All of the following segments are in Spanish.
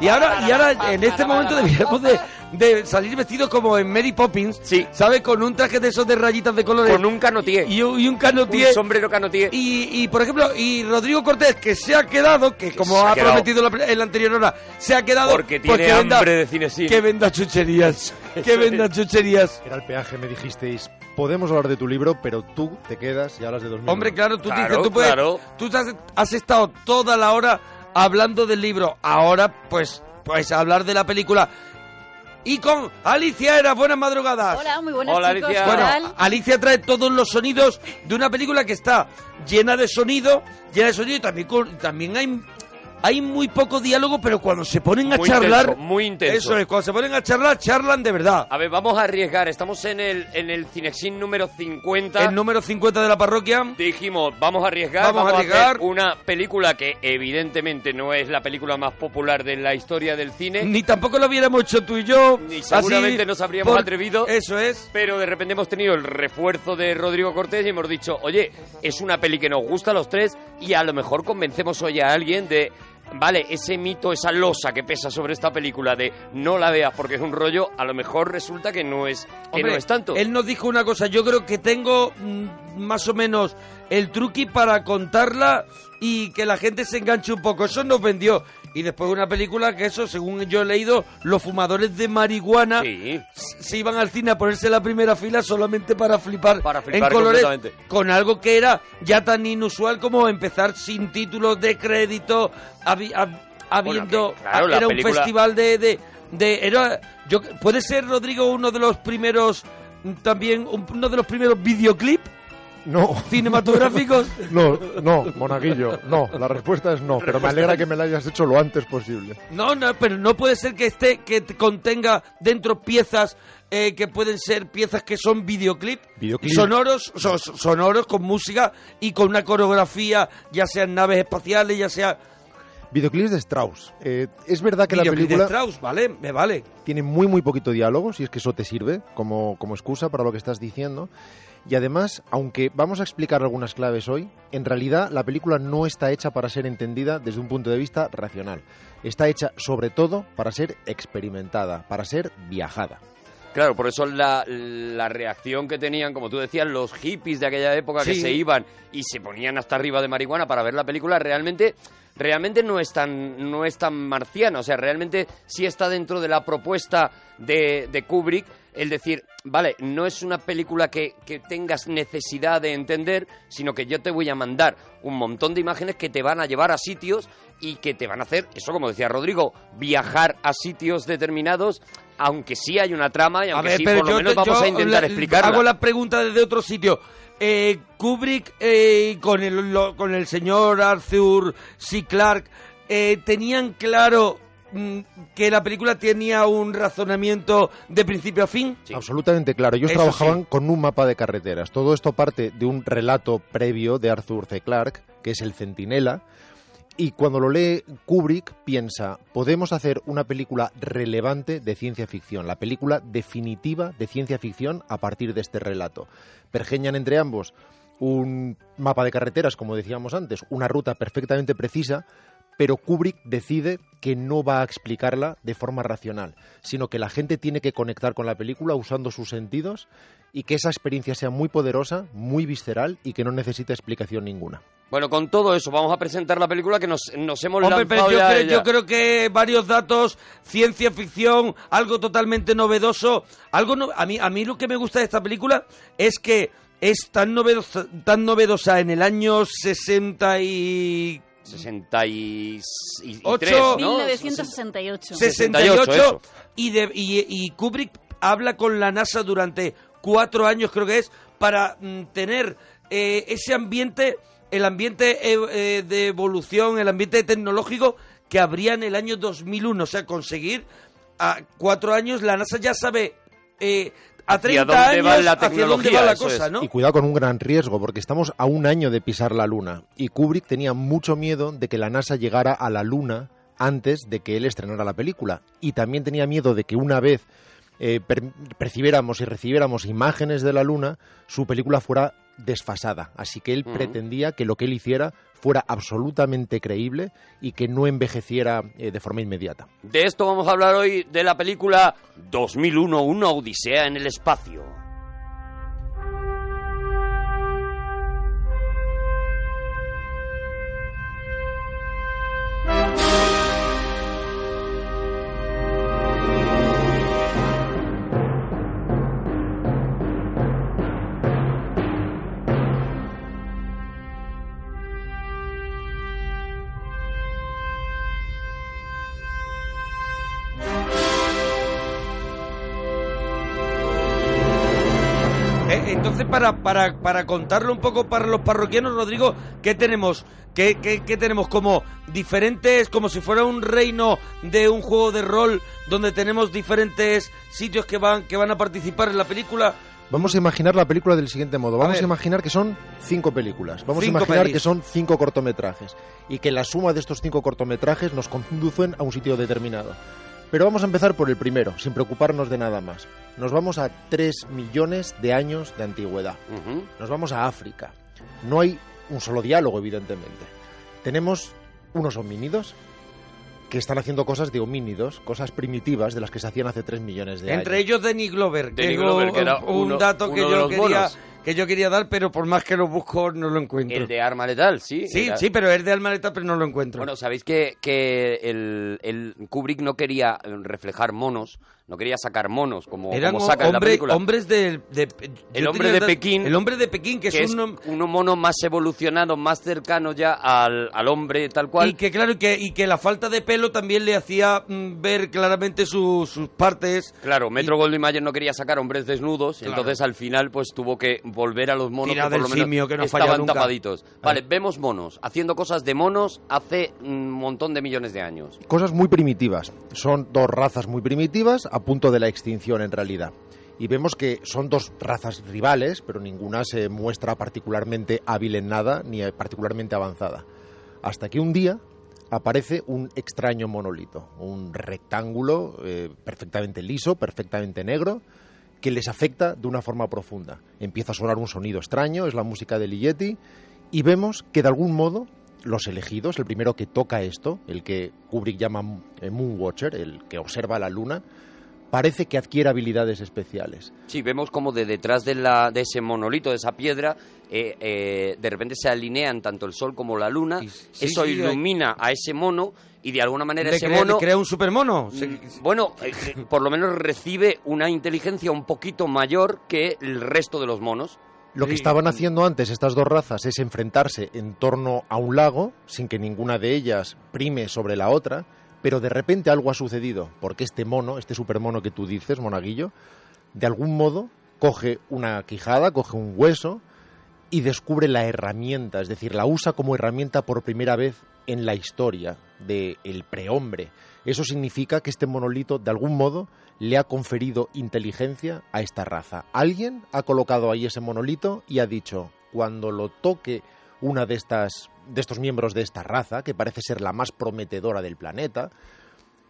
Y ahora, y ahora en este momento deberíamos de, de salir vestidos como en Mary Poppins, Sí. ¿sabes? Con un traje de esos de rayitas de colores. Con un canotier. y un, y un canotier. Un sombrero canotier. Y, y, por ejemplo, y Rodrigo Cortés, que se ha quedado, que como ha ha quedado. prometido la, en la anterior hora, se ha quedado Porque tiene que venda- hambre de cinesín. Que venda chucherías. que venda chucherías. Era el peaje, me dijisteis, podemos hablar de tu libro, pero tú te quedas y hablas de 2000. Hombre, claro, tú Claro, dices, tú puedes, claro. tú has, has estado toda la hora hablando del libro. Ahora, pues, pues hablar de la película. Y con Alicia Era, buenas madrugadas. Hola, muy buenas Hola, chicos. Alicia. ¿qué Bueno? Alicia trae todos los sonidos de una película que está llena de sonido, llena de sonido y también hay, hay muy poco diálogo, pero cuando se ponen a Muy charlar... intenso, muy intenso. Eso es, cuando se ponen a charlar, charlan de verdad. A ver, vamos a arriesgar. Estamos en el, en el Cinexin número 50. El número 50 de la parroquia. Dijimos, vamos a arriesgar, Vamos a hacer arriesgar. una película que evidentemente no es la película más popular de la historia del cine, Ni tampoco lo hubiéramos hecho tú y yo. Ni seguramente así, nos habríamos atrevido. Eso es. pero de repente hemos tenido el refuerzo de Rodrigo Cortés y hemos dicho, oye, es una peli que nos gusta a los tres y a lo mejor convencemos hoy a alguien de, vale, ese mito, esa losa que pesa sobre esta película de no la veas porque es un rollo, a lo mejor resulta que no es, que Hombre, no es tanto. Él nos dijo una cosa, yo creo que tengo mm, más o menos el truqui para contarla y que la gente se enganche un poco. Eso nos vendió. Y después una película que eso, según yo he leído, los fumadores de marihuana Sí. se iban al cine a ponerse en la primera fila solamente para flipar, Para flipar en colores con algo que era ya tan inusual como empezar sin títulos de crédito, habi- hab- habiendo... que, claro, la era un festival de... de, de- era, yo, ¿Puede ser, Rodrigo, uno de los primeros... mm, También un- uno de los primeros videoclip No, cinematográficos. no, no, monaguillo, no. La respuesta es no, pero me alegra que me la hayas hecho lo antes posible. No, no, pero no puede ser que esté que te contenga dentro piezas eh, que pueden ser piezas que son videoclip, Videoclip. sonoros, so- so- sonoros con música y con una coreografía, ya sean naves espaciales, ya sea Videoclips de Strauss. Eh, es verdad que la videoclip de película Strauss, ¿vale? Me vale. tiene muy muy poquito diálogo, si es que eso te sirve como, como excusa para lo que estás diciendo. Y además, aunque vamos a explicar algunas claves hoy, en realidad la película no está hecha para ser entendida desde un punto de vista racional. Está hecha sobre todo para ser experimentada, para ser viajada. Claro, por eso la, la reacción que tenían, como tú decías, los hippies de aquella época que se iban y se ponían hasta arriba de marihuana para ver la película, realmente, realmente no es tan, no es tan marciana. O sea, realmente sí está dentro de la propuesta de, de Kubrick el decir, vale, no es una película que, que tengas necesidad de entender, sino que yo te voy a mandar un montón de imágenes que te van a llevar a sitios y que te van a hacer, eso como decía Rodrigo, viajar a sitios determinados, aunque sí hay una trama y aunque ver, sí por lo menos te- vamos a intentar la- explicarla. Hago la pregunta desde otro sitio. Eh, Kubrick eh, con, el, lo- con el señor Arthur C. Clarke eh, tenían claro que la película tenía un razonamiento de principio a fin. Sí. Absolutamente claro. Ellos Eso trabajaban sí. con un mapa de carreteras. Todo esto parte de un relato previo de Arthur C. Clarke, que es El Centinela. Y cuando lo lee Kubrick, piensa, podemos hacer una película relevante de ciencia ficción, la película definitiva de ciencia ficción a partir de este relato. Pergeñan entre ambos un mapa de carreteras, como decíamos antes, una ruta perfectamente precisa, pero Kubrick decide que no va a explicarla de forma racional, sino que la gente tiene que conectar con la película usando sus sentidos y que esa experiencia sea muy poderosa, muy visceral y que no necesite explicación ninguna. Bueno, con todo eso vamos a presentar la película que nos, nos hemos Hombre, pero lanzado yo ya a creo, ella. yo creo que varios datos, ciencia ficción, algo totalmente novedoso. Algo no- a mí a mí lo que me gusta de esta película es que es tan novedosa, tan novedosa en el año 60 y 63, Ocho, ¿no? 1968. 68 eso. y, de, y, y Kubrick habla con la NASA durante cuatro años, creo que es, para mm, tener eh, ese ambiente, el ambiente eh, eh, de evolución, el ambiente tecnológico que habría en el año 2001. O sea, conseguir a cuatro años, la NASA ya sabe eh, a Hacia 30 dónde años va la hacia dónde tecnología, va la cosa, es. ¿no? Y cuidado con un gran riesgo, porque estamos a un año de pisar la Luna. Y Kubrick tenía mucho miedo de que la NASA llegara a la Luna antes de que él estrenara la película. Y también tenía miedo de que una vez eh, per- percibiéramos y recibiéramos imágenes de la Luna, su película fuera desfasada. Así que él pretendía que lo que él hiciera fuera absolutamente creíble y que no envejeciera eh, de forma inmediata. De esto vamos a hablar hoy de la película 2001, una odisea en el espacio. Para, para, para contarlo un poco para los parroquianos, Rodrigo, ¿qué tenemos? ¿Qué, qué, qué tenemos? Como diferentes, como si fuera un reino de un juego de rol donde tenemos diferentes sitios que van, que van a participar en la película. Vamos a imaginar la película del siguiente modo. Vamos a, imaginar que son cinco películas. Vamos Cinco a imaginar pelis. que son cinco cortometrajes. Y que la suma de estos cinco cortometrajes nos conducen a un sitio determinado. Pero vamos a empezar por el primero, sin preocuparnos de nada más. Nos vamos a 3 millones de años de antigüedad. Nos vamos a África. No hay un solo diálogo, evidentemente. Tenemos unos homínidos que están haciendo cosas de homínidos, cosas primitivas de las que se hacían hace 3 millones de Entre años. ellos Danny Glover, que que era un uno- dato que yo quería. Que yo quería dar, pero por más que lo busco no lo encuentro. El de arma letal, sí. Sí, Era- sí, pero es de Almaleta, pero no lo encuentro. Bueno, sabéis que, que el, el Kubrick no quería reflejar monos, no quería sacar monos como, Eran como saca en la hombre- película. hombres de, de- El hombre de Pekín, El hombre de Pekín, que, que es es un... mono más evolucionado, más cercano ya al, al hombre tal cual. Y que claro, y que, y que la falta de pelo también le hacía mm, ver claramente su- sus partes. Claro, Metro Goldwyn Mayer no quería sacar hombres desnudos, y Claro. entonces al final pues tuvo que volver a los monos Tira que por del lo menos simio, que no falla estaban nunca. tapaditos. Vale, vemos monos haciendo cosas de monos hace un montón de millones de años. Cosas muy primitivas. Son dos razas muy primitivas a punto de la extinción en realidad. Y vemos que son dos razas rivales, pero ninguna se muestra particularmente hábil en nada ni particularmente avanzada. Hasta que un día aparece un extraño monolito, un rectángulo eh, perfectamente liso, perfectamente negro, que les afecta de una forma profunda. Empieza a sonar un sonido extraño, es la música de Ligeti, y vemos que de algún modo los elegidos, el primero que toca esto, el que Kubrick llama eh, Moonwatcher, el que observa la luna, parece que adquiere habilidades especiales. Sí, vemos como de detrás de, la, de ese monolito, de esa piedra, eh, eh, de repente se alinean tanto el sol como la luna. Sí, Eso sí, ilumina a ese mono y de alguna manera ese crea, mono... crea un supermono. Mm, Bueno, eh, por lo menos recibe una inteligencia un poquito mayor que el resto de los monos. Lo que estaban haciendo antes estas dos razas es enfrentarse en torno a un lago, sin que ninguna de ellas prime sobre la otra, pero de repente algo ha sucedido, porque este mono, este supermono que tú dices, monaguillo, de algún modo coge una quijada, coge un hueso y descubre la herramienta, es decir, la usa como herramienta por primera vez en la historia del prehombre. Eso significa que este monolito, de algún modo, le ha conferido inteligencia a esta raza. Alguien ha colocado ahí ese monolito y ha dicho, cuando lo toque una de estas de estos miembros de esta raza, que parece ser la más prometedora del planeta,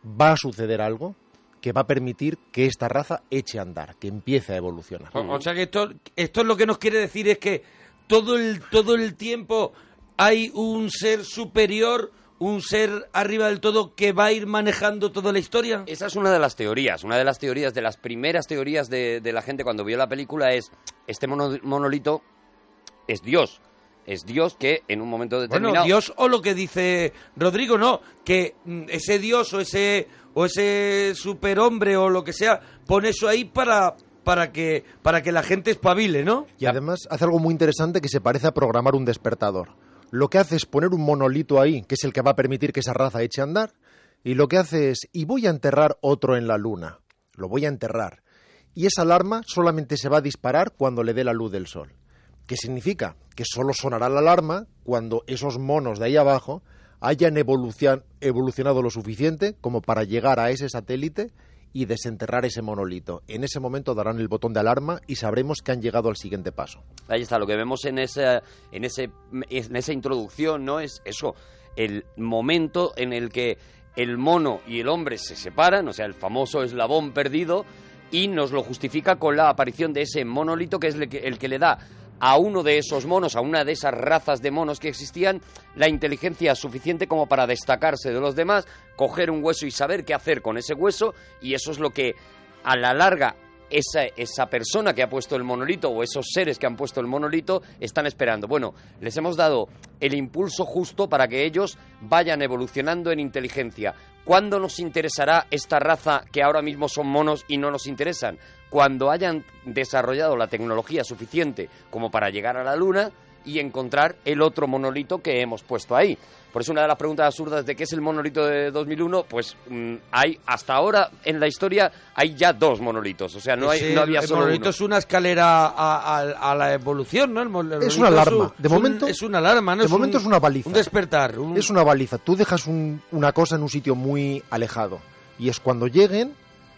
va a suceder algo que va a permitir que esta raza eche a andar, que empiece a evolucionar. O, o sea que esto, esto es lo que nos quiere decir es que todo el, todo el tiempo hay un ser superior, un ser arriba del todo que va a ir manejando toda la historia. Esa es una de las teorías. Una de las teorías, de las primeras teorías de, de la gente cuando vio la película es, este mono- monolito es Dios. Es Dios que en un momento determinado... Bueno, Dios o lo que dice Rodrigo, no, que mm, ese Dios o ese o ese superhombre o lo que sea pone eso ahí para para que para que la gente espabile, ¿no? Y además hace algo muy interesante que se parece a programar un despertador. Lo que hace es poner un monolito ahí, que es el que va a permitir que esa raza eche a andar, y lo que hace es, y voy a enterrar otro en la luna, lo voy a enterrar. Y esa alarma solamente se va a disparar cuando le dé la luz del sol. ¿Qué significa? Que solo sonará la alarma cuando esos monos de ahí abajo hayan evolucion- evolucionado lo suficiente como para llegar a ese satélite y desenterrar ese monolito. En ese momento darán el botón de alarma y sabremos que han llegado al siguiente paso. Ahí está, lo que vemos en esa, en ese, en esa introducción, ¿no? Es eso, el momento en el que el mono y el hombre se separan, o sea, el famoso eslabón perdido, y nos lo justifica con la aparición de ese monolito que es el que le da a uno de esos monos, a una de esas razas de monos que existían, la inteligencia suficiente como para destacarse de los demás, coger un hueso y saber qué hacer con ese hueso, y eso es lo que a la larga esa, esa persona que ha puesto el monolito o esos seres que han puesto el monolito están esperando. Bueno, les hemos dado el impulso justo para que ellos vayan evolucionando en inteligencia. ¿Cuándo nos interesará esta raza que ahora mismo son monos y no nos interesan? Cuando hayan desarrollado la tecnología suficiente como para llegar a la Luna y encontrar el otro monolito que hemos puesto ahí. Por eso una de las preguntas absurdas de qué es el monolito de 2001, pues mm, hay hasta ahora en la historia hay ya dos monolitos, o sea, no, hay, Sí, no había el solo monolito uno. es una escalera a, a- a la evolución, ¿no? El el Es monolito una alarma. un- De es un- momento- es una alarma, ¿no? de momento un- es una baliza. Un despertar. un- Es una baliza. Tú dejas un- una cosa en un sitio muy alejado. Y es cuando lleguen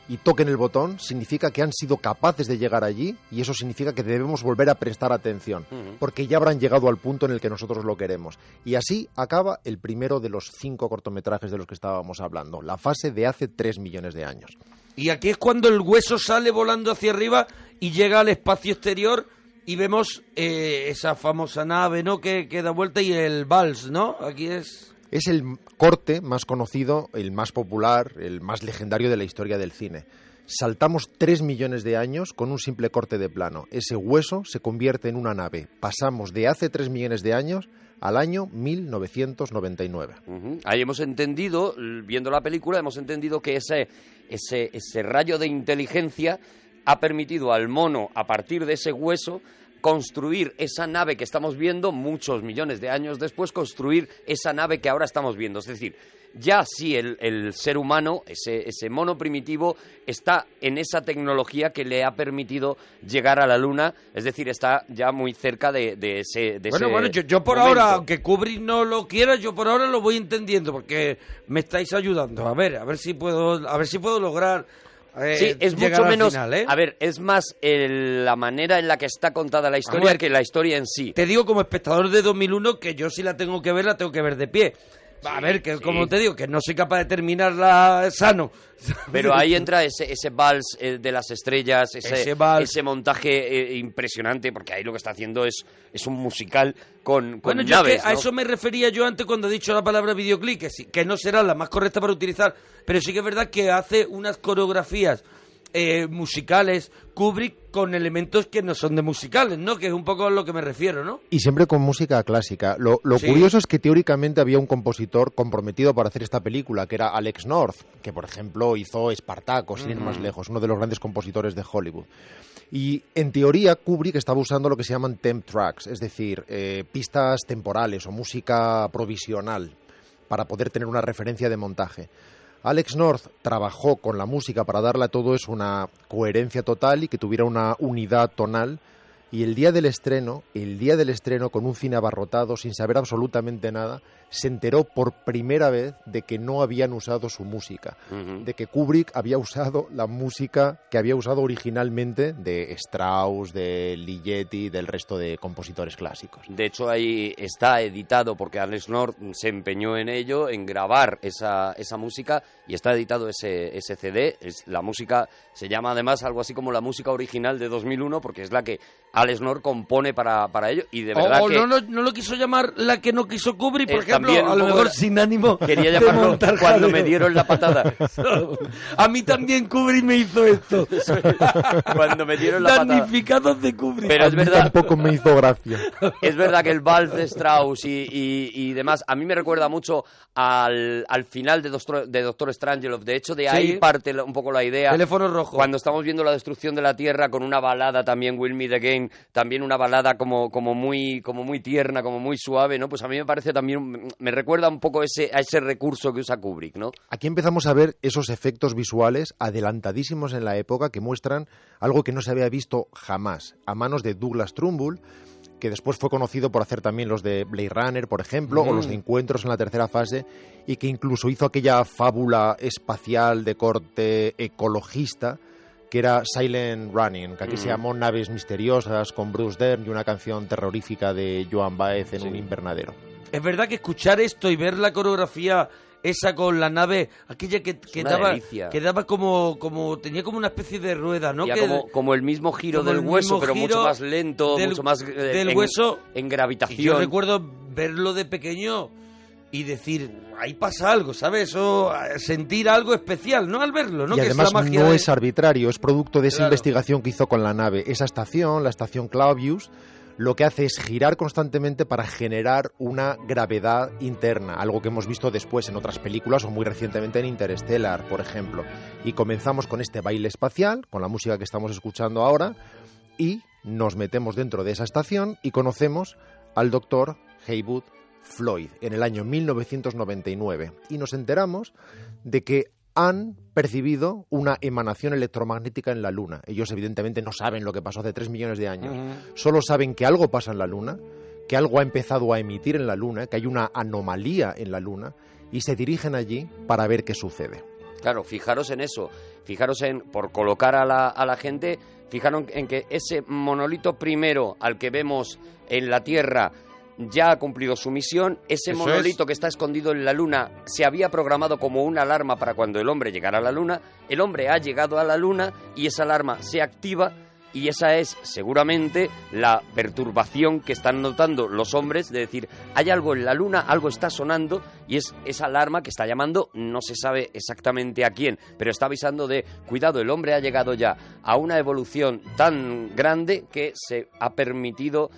y toquen el botón, significa que han sido capaces de llegar allí y eso significa que debemos volver a prestar atención. Porque ya habrán llegado al punto en el que nosotros lo queremos. Y así acaba el primero de los cinco cortometrajes de los que estábamos hablando. La fase de hace tres millones de años. Y aquí es cuando el hueso sale volando hacia arriba y llega al espacio exterior y vemos eh, esa famosa nave, ¿no? Que, que da vuelta y el vals, ¿no? Aquí es... Es el corte más conocido, el más popular, el más legendario de la historia del cine. Saltamos tres millones de años con un simple corte de plano. Ese hueso se convierte en una nave. Pasamos de hace tres millones de años al año 1999. Ujú. Ahí hemos entendido, viendo la película, hemos entendido que ese, ese rayo de inteligencia ha permitido al mono, a partir de ese hueso, construir esa nave que estamos viendo muchos millones de años después, construir esa nave que ahora estamos viendo. Es decir, ya sí el, el ser humano, ese, ese mono primitivo, está en esa tecnología que le ha permitido llegar a la Luna, es decir, está ya muy cerca de, de ese de Bueno, ese bueno, yo, yo por momento. ahora, aunque Kubrick no lo quiera, yo por ahora lo voy entendiendo porque me estáis ayudando. A ver, a ver si puedo, a ver si puedo lograr eh, Sí, es mucho menos. final, ¿eh? A ver, es más el- la manera en la que está contada la historia ver, que la historia en sí. Te digo como espectador de 2001 que yo si la tengo que ver, la tengo que ver de pie. A ver, que sí. como te digo, que no soy capaz de terminarla sano. Pero ahí entra ese, ese vals eh, de las estrellas, ese, Ese vals. ese montaje eh, impresionante, porque ahí lo que está haciendo es, es un musical con, con Bueno, yo es naves. a eso me refería yo antes cuando he dicho la palabra videoclip, que, sí- que no será la más correcta para utilizar, pero sí que es verdad que hace unas coreografías eh, musicales Kubrick con elementos que no son de musicales, ¿no? Que es un poco a lo que me refiero, ¿no? Y siempre con música clásica. Lo, lo Sí. curioso es que teóricamente había un compositor comprometido para hacer esta película, que era Alex North, que por ejemplo hizo Espartaco, sin ir más lejos, uno de los grandes compositores de Hollywood. Y en teoría Kubrick estaba usando lo que se llaman temp tracks, es decir, eh, pistas temporales o música provisional para poder tener una referencia de montaje. Alex North trabajó con la música para darle a todo eso una coherencia total y que tuviera una unidad tonal. Y el día del estreno, el día del estreno, con un cine abarrotado, sin saber absolutamente nada, se enteró por primera vez de que no habían usado su música, de que Kubrick había usado la música que había usado originalmente de Strauss, de Ligeti, del resto de compositores clásicos. De hecho, ahí está editado porque Alex North se empeñó en ello, en grabar esa, esa música, y está editado ese, ese CD. Es, la música se llama además algo así como la música original de 2001, porque es la que Alex North compone para, para ello, y de verdad o que no, no, no lo quiso llamar la que no quiso Kubrick, por Eh, ejemplo, también un a lo mejor era- sin ánimo quería llamarlo montar cuando jaleo. me dieron la patada. a mí también Kubrick me hizo esto. Cuando me dieron la patada. Damnificados de Kubrick. Pero A es mí verdad, tampoco me hizo gracia. Es verdad que el vals de Strauss y, y- y demás, a mí me recuerda mucho al, al final de Doctor, de Doctor Strangelove. De hecho, de ahí Sí. parte un poco la idea. Teléfono rojo. Cuando estamos viendo la destrucción de la Tierra con una balada también, Will Meet Again, también una balada como, como, muy, como muy tierna, como muy suave, ¿no? Pues a mí me parece también, me recuerda un poco ese, a ese recurso que usa Kubrick, ¿no? Aquí empezamos a ver esos efectos visuales adelantadísimos en la época que muestran algo que no se había visto jamás a manos de Douglas Trumbull, que después fue conocido por hacer también los de Blade Runner, por ejemplo, o los de Encuentros en la tercera fase, y que incluso hizo aquella fábula espacial de corte ecologista que era Silent Running, que aquí se Mm. llamó Naves Misteriosas, con Bruce Dern y una canción terrorífica de Joan Baez en Sí. un invernadero. Es verdad que escuchar esto y ver la coreografía esa con la nave, aquella que, que daba, delicia. que daba como, como, tenía como una especie de rueda, ¿no? Que- como, como el mismo giro del el hueso, pero giro mucho más lento, del- mucho más eh, del en, hueso. en Y gravitación. yo recuerdo verlo de pequeño y decir, ahí pasa algo, ¿sabes? Eso, eh, sentir algo especial, ¿no? Al verlo, ¿no? y que además es la magia no de- es arbitrario, es producto de esa Claro. investigación que hizo con la nave. Esa estación, la estación Clavius, lo que hace es girar constantemente para generar una gravedad interna, algo que hemos visto después en otras películas o muy recientemente en Interstellar, por ejemplo. Y comenzamos con este baile espacial, con la música que estamos escuchando ahora, y nos metemos dentro de esa estación y conocemos al doctor Heywood Floyd en el año 1999 y nos enteramos de que han percibido una emanación electromagnética en la Luna. Ellos evidentemente no saben lo que pasó hace 3 millones de años. Solo saben que algo pasa en la Luna, que algo ha empezado a emitir en la Luna, que hay una anomalía en la Luna y se dirigen allí para ver qué sucede. Claro, fijaros en eso. Fijaros en, por colocar a la, a la gente, fijaron en que ese monolito primero al que vemos en la Tierra ya ha cumplido su misión. Ese Eso monolito que está escondido en la Luna se había programado como una alarma para cuando el hombre llegara a la Luna. El hombre ha llegado a la Luna y esa alarma se activa. Y esa es seguramente la perturbación que están notando los hombres de decir, hay algo en la luna, algo está sonando y es esa alarma que está llamando, no se sabe exactamente a quién, pero está avisando de, cuidado, el hombre ha llegado ya a una evolución tan grande que se ha permitido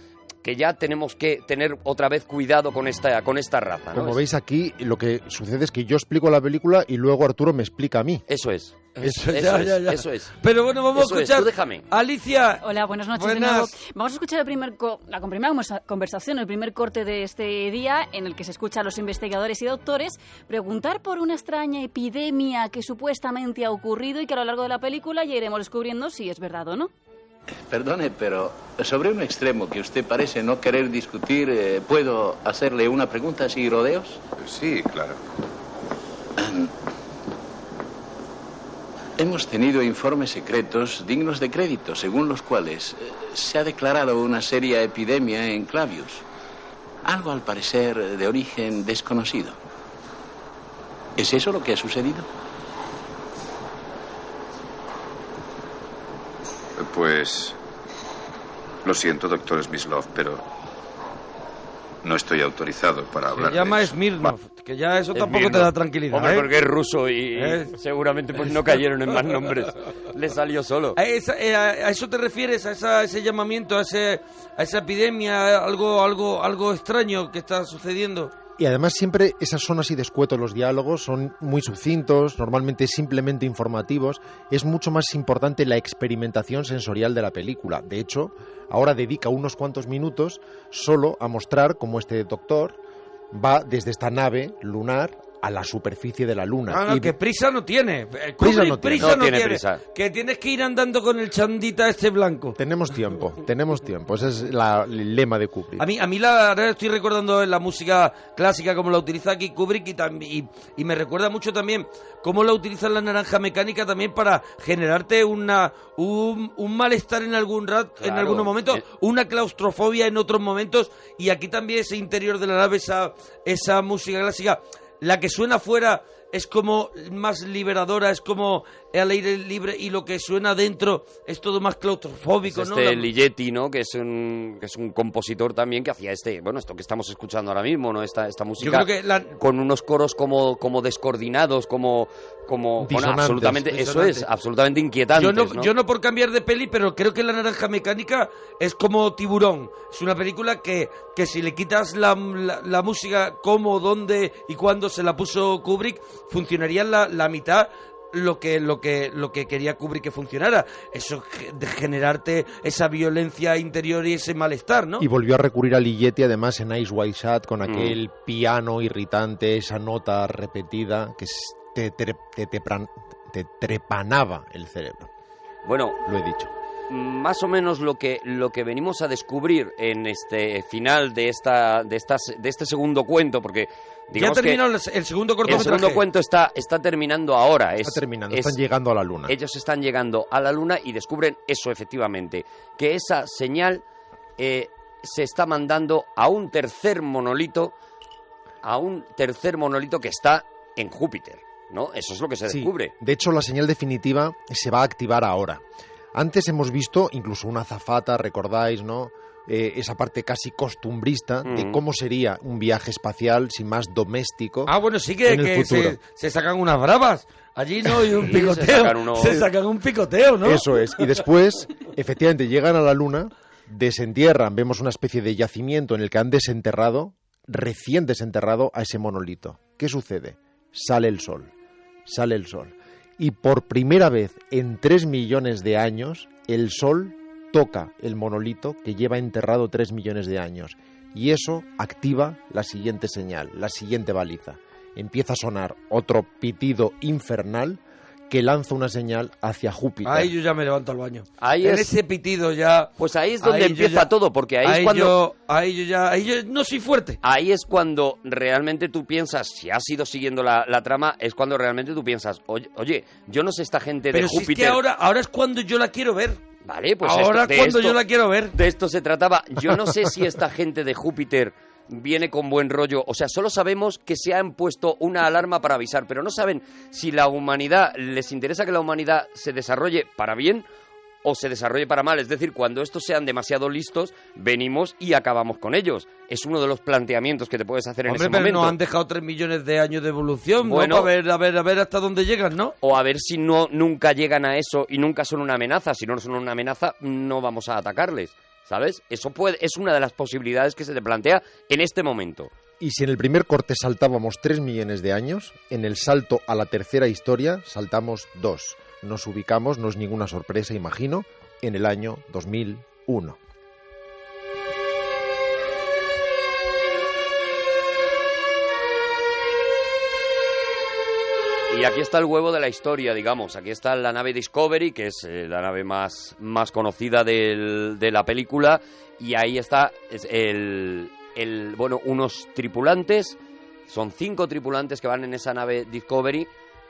que ya tenemos que tener otra vez cuidado con esta, con esta raza. ¿no? Como Es- veis aquí, lo que sucede es que yo explico la película y luego Arturo me explica a mí. Eso es. Eso, Eso ya, es, ya, ya. eso es. Pero bueno, vamos Eso a es, escuchar. tú déjame. Alicia. Hola, buenas noches Buenas. de nuevo. Vamos a escuchar el primer co- la primera conversa- conversación, el primer corte de este día en el que se escucha a los investigadores y doctores preguntar por una extraña epidemia que supuestamente ha ocurrido y que a lo largo de la película ya iremos descubriendo si es verdad o no. Perdone, pero sobre un extremo que usted parece no querer discutir, eh, ¿puedo hacerle una pregunta sin rodeos? Sí, claro. Hemos tenido informes secretos dignos de crédito, según los cuales eh, se ha declarado una seria epidemia en Clavius. Algo al parecer de origen desconocido. ¿Es eso lo que ha sucedido? Pues. Lo siento, doctor Smislov, pero. No estoy autorizado para hablar. Se de llama. Smirnov, que ya eso tampoco te da tranquilidad. Hombre, ¿eh? porque es ruso y ¿Eh? seguramente pues no cayeron en más nombres. Le salió solo. ¿A, esa- eh, a eso te refieres, a, esa- a ese llamamiento, a, ese, a esa epidemia, algo, algo, algo extraño que está sucediendo? Y además siempre esas son así de los diálogos, son muy sucintos, normalmente simplemente informativos. Es mucho más importante la experimentación sensorial de la película. De hecho, ahora dedica unos cuantos minutos solo a mostrar cómo este doctor va desde esta nave lunar a la superficie de la luna. Ah, no, Y- que prisa no tiene. Eh, Prisa no tiene. No tiene prisa. Que tienes que ir andando con el chandita este blanco. Tenemos tiempo, tenemos tiempo. Ese es la- el lema de Kubrick. A mí, a mí la verdad estoy recordando en la música clásica como la utiliza aquí Kubrick y, tam- y, y me recuerda mucho también cómo la utiliza la naranja mecánica también para generarte una un, un malestar en algún rat, en algunos momentos, Eh. una claustrofobia en otros momentos y aquí también ese interior de la nave, esa, esa música clásica, la que suena afuera es como más liberadora, es como al aire libre y lo que suena adentro es todo más claustrofóbico, Es ¿no? este La- Ligeti, ¿no? Que es un que es un compositor también que hacía este, bueno, esto que estamos escuchando ahora mismo, ¿no? Esta esta música creo que la- con unos coros como como descoordinados, como como bueno, Disonantes. absolutamente eso es, absolutamente inquietantes, Yo no, ¿no? yo no por cambiar de peli, pero creo que La Naranja Mecánica es como Tiburón. Es una película que, que si le quitas la, la- la música, cómo, dónde y cuándo se la puso Kubrick, funcionaría la, la mitad lo que, lo, que, lo que quería Kubrick que funcionara. Eso de generarte esa violencia interior y ese malestar, ¿no? Y volvió a recurrir a Ligeti además en Ice White Shot Mm. con aquel piano irritante, esa nota repetida que s- te, tre- te, tepran- te trepanaba el cerebro. Bueno, Lo he dicho. más o menos lo que lo que venimos a descubrir en este final de esta de estas de este segundo cuento porque ya que terminó el, el segundo el cortometraje. segundo cuento está está terminando ahora es, Está terminando, es- están llegando a la luna. ellos están llegando a la luna y descubren eso efectivamente que esa señal eh, se está mandando a un tercer monolito a un tercer monolito que está en Júpiter, ¿no? Eso es lo que se Sí. descubre. De hecho, la señal definitiva se va a activar ahora. Antes hemos visto incluso una azafata, recordáis, ¿no? Eh, esa parte casi costumbrista de Mm. cómo sería un viaje espacial sin más doméstico. Ah, bueno, sí que, En el que futuro. se, se sacan unas bravas. Allí no, y un se picoteo. sacan unos- Se sacan un picoteo, ¿no? Eso es. Y después, efectivamente, llegan a la Luna, desentierran, vemos una especie de yacimiento en el que han desenterrado, recién desenterrado, a ese monolito. ¿Qué sucede? Sale el Sol. Sale el Sol. Y por primera vez en tres millones de años, el Sol toca el monolito que lleva enterrado tres millones de años. Y eso activa la siguiente señal, la siguiente baliza. Empieza a sonar otro pitido infernal que lanza una señal hacia Júpiter. Ahí yo ya me levanto al baño. Ahí en es- ese pitido ya... Pues ahí es donde ahí empieza ya- todo, porque ahí, es cuando... yo, ahí yo ya... Ahí yo no soy fuerte. Ahí es cuando realmente tú piensas, si has ido siguiendo la, la trama, es cuando realmente tú piensas, oye, oye, yo no sé esta gente Pero de si es Júpiter. que ahora, ahora es cuando yo la quiero ver. Vale, pues ahora esto- es cuando esto- yo la quiero ver. De esto se trataba. Yo no sé si esta gente de Júpiter viene con buen rollo. O sea, solo sabemos que se han puesto una alarma para avisar, pero no saben si la humanidad, les interesa que la humanidad se desarrolle para bien o se desarrolle para mal. Es decir, cuando estos sean demasiado listos, venimos y acabamos con ellos. Es uno de los planteamientos que te puedes hacer en Hombre, ese pero momento. nos han dejado tres millones de años de evolución, Bueno. ¿no? Para ver, a ver, a ver hasta dónde llegan, ¿no? o a ver si no nunca llegan a eso y nunca son una amenaza. Si no son una amenaza, no vamos a atacarles, ¿sabes? Eso puede es una de las posibilidades que se te plantea en este momento. Y si en el primer corte saltábamos 3 millones de años, en el salto a la tercera historia saltamos 2. Nos ubicamos, no es ninguna sorpresa, imagino, en el año 2001. Y aquí está el huevo de la historia, digamos. Aquí está la nave Discovery, que es eh, la nave más, más conocida del- de la película. Y ahí está es el, el- bueno, unos tripulantes. Son cinco tripulantes que van en esa nave Discovery.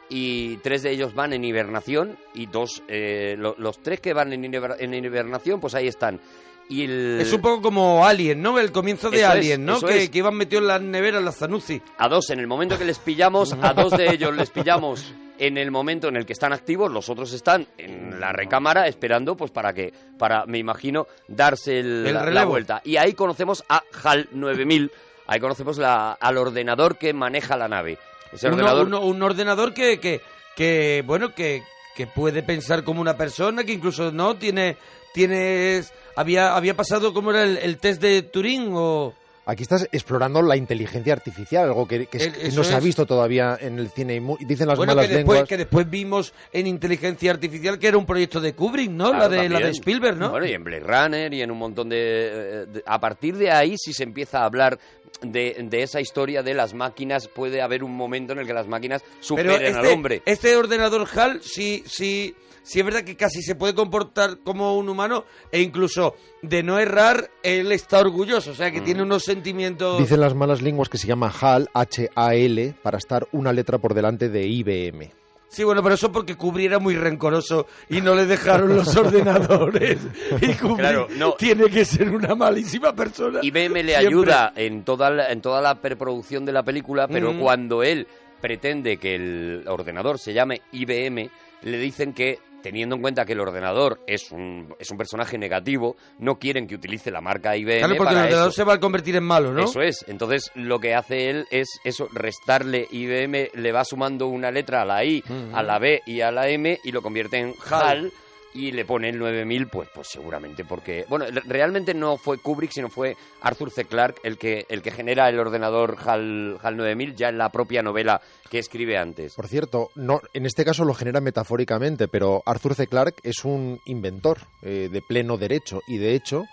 Y tres de ellos van en hibernación. Y dos, eh, lo- los tres que van en hibernación, pues ahí están. Y el- Es un poco como Alien, ¿no? El comienzo de Eso es, Alien, ¿no? Que, es. que iban metidos en las neveras las Zanussi. A dos, en el momento que les pillamos, a dos de ellos les pillamos en el momento en el que están activos, los otros están en la recámara esperando, pues para que, para, me imagino, darse el- El la, vuelta. Y ahí conocemos a HAL 9000, ahí conocemos la- al ordenador que maneja la nave. Ese Uno- ordenador... uno- un ordenador que, que, que bueno, que, que puede pensar como una persona, que incluso no tiene, tienes, había, había pasado como era el, el test de Turing o Aquí estás explorando la inteligencia artificial, algo que, que El- que eso no se ha visto todavía en el cine. y Dicen las bueno malas que después, lenguas. que después vimos en inteligencia artificial que era un proyecto de Kubrick, ¿no? Claro, la de la de Spielberg, ¿no? Bueno, y en Blade Runner y en un montón de, eh, de- A partir de ahí, si se empieza a hablar de, de esa historia de las máquinas, puede haber un momento en el que las máquinas Pero superen este, al hombre. este ordenador HAL sí, sí, sí es verdad que casi se puede comportar como un humano e incluso de no errar él está orgulloso, o sea Mm. que tiene unos sentimientos... Dicen las malas lenguas que se llama HAL, H-A-L, para estar una letra por delante de IBM. Sí, bueno, pero eso porque Kubrick era muy rencoroso y no le dejaron los ordenadores. Y Kubrick Claro, no. tiene que ser una malísima persona. IBM le Siempre. ayuda en toda, la, en toda la preproducción de la película, pero Mm. cuando él pretende que el ordenador se llame IBM, le dicen que, teniendo en cuenta que el ordenador es un, es un personaje negativo, no quieren que utilice la marca IBM Claro, porque el ordenador eso. se va a convertir en malo, ¿no? Eso es. Entonces, lo que hace él es eso, restarle IBM, le va sumando una letra a la I, a la B y a la M y lo convierte en HAL y le pone el 9000, pues, pues seguramente porque... Bueno, re- realmente no fue Kubrick, sino fue Arthur C. Clarke el que, el que genera el ordenador HAL, HAL 9000 ya en la propia novela que escribe antes. Por cierto, no, en este caso lo genera metafóricamente, pero Arthur C. Clarke es un inventor eh, de pleno derecho y de hecho,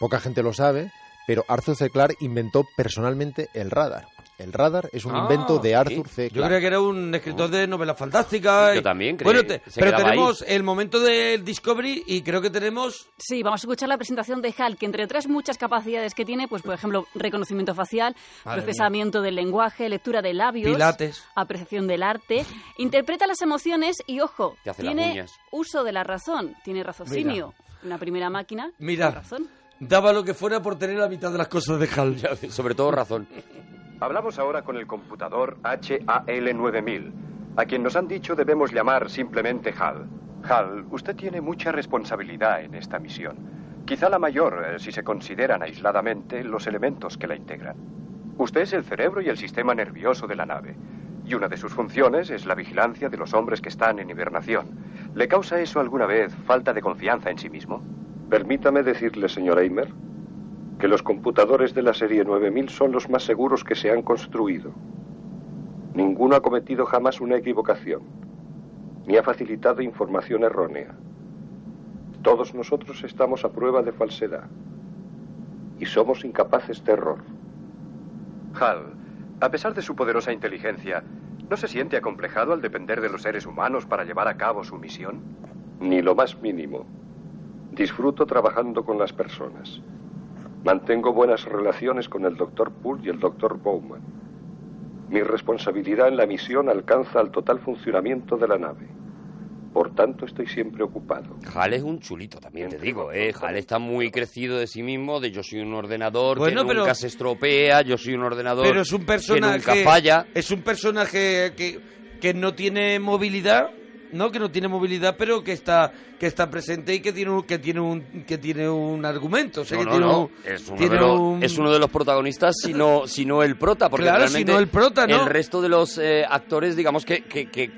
poca gente lo sabe, pero Arthur C. Clarke inventó personalmente el radar. El radar es un Ah, invento de sí. Arthur C. Yo Clarke. creía que era un escritor de novela fantástica. Yo también creí, Bueno, te- pero tenemos el momento del Discovery y creo que tenemos... Sí, vamos a escuchar la presentación de HAL, que entre otras muchas capacidades que tiene, pues por ejemplo, reconocimiento facial, Madre procesamiento del lenguaje, lectura de labios, Pilates. apreciación del arte, interpreta las emociones y, ojo, tiene uso de la razón, tiene raciocinio. Una primera máquina, Mira. razón. Daba lo que fuera por tener la mitad de las cosas de HAL. Sobre todo razón. Hablamos ahora con el computador HAL9000, a quien nos han dicho debemos llamar simplemente HAL. HAL, usted tiene mucha responsabilidad en esta misión. Quizá la mayor eh, si se consideran aisladamente los elementos que la integran. Usted es el cerebro y el sistema nervioso de la nave. Y una de sus funciones es la vigilancia de los hombres que están en hibernación. ¿Le causa eso alguna vez falta de confianza en sí mismo? Permítame decirle, señor Eimer, que los computadores de la serie 9000 son los más seguros que se han construido. Ninguno ha cometido jamás una equivocación, ni ha facilitado información errónea. Todos nosotros estamos a prueba de falsedad y somos incapaces de error. Hal, a pesar de su poderosa inteligencia, ¿no se siente acomplejado al depender de los seres humanos para llevar a cabo su misión? Ni lo más mínimo. Disfruto trabajando con las personas. Mantengo buenas relaciones con el Dr. Poole y el Dr. Bowman. Mi responsabilidad en la misión alcanza al total funcionamiento de la nave. Por tanto, estoy siempre ocupado. Hal es un chulito también, te digo, ¿eh? Hal está muy crecido de sí mismo, de yo soy un ordenador Bueno, que pero- nunca se estropea, yo soy un ordenador Pero es un que personaje. nunca falla. Es un personaje que, que no tiene movilidad, ¿no? Que no tiene movilidad, pero que está que está presente y que tiene un, que tiene un que tiene un argumento. O sea, No, que no, tiene no, un- Es, uno tiene de los, un- es uno de los protagonistas, si no, si no el prota, porque Claro, realmente si no el prota, ¿no? el resto de los eh, actores, digamos, que, que, que,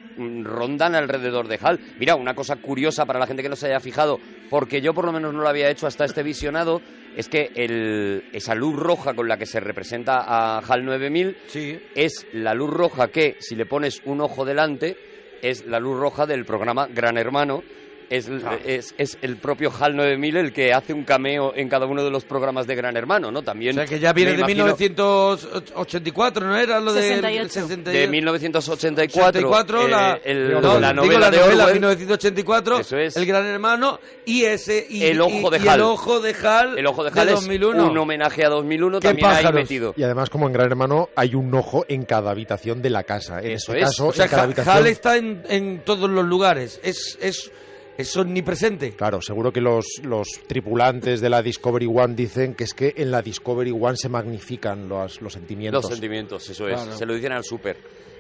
rondan alrededor de Hal. Mira, una cosa curiosa para la gente que no se haya fijado, porque yo por lo menos no lo había hecho hasta este visionado, es que el, esa luz roja con la que se representa a HAL 9000 Sí. es la luz roja que, si le pones un ojo delante, es la luz roja del programa Gran Hermano. Es, Ah. es, es el propio HAL 9000 el que hace un cameo en cada uno de los programas de Gran Hermano, ¿no? También O sea, que ya viene de imagino 1984, ¿no era lo de 68. 68? de 1984, 84, eh, la, el- no, la novela la de novela Orwell, 1984, Eso es. El Gran Hermano y ese y, El ojo de y- y Hal. el ojo de Hal, el ojo de Hal es 2001. un homenaje a 2001 ¡Qué también ahí pájaros! metido. Y además, como en Gran Hermano, hay un ojo en cada habitación de la casa. En Eso este es. caso, O sea, en cada Ha- habitación... Hal está en, en todos los lugares, es es es omnipresente. Claro, seguro que los, los tripulantes de la Discovery One dicen que es que en la Discovery One se magnifican los, los sentimientos. Los sentimientos, eso es. Claro. Se lo dicen al súper.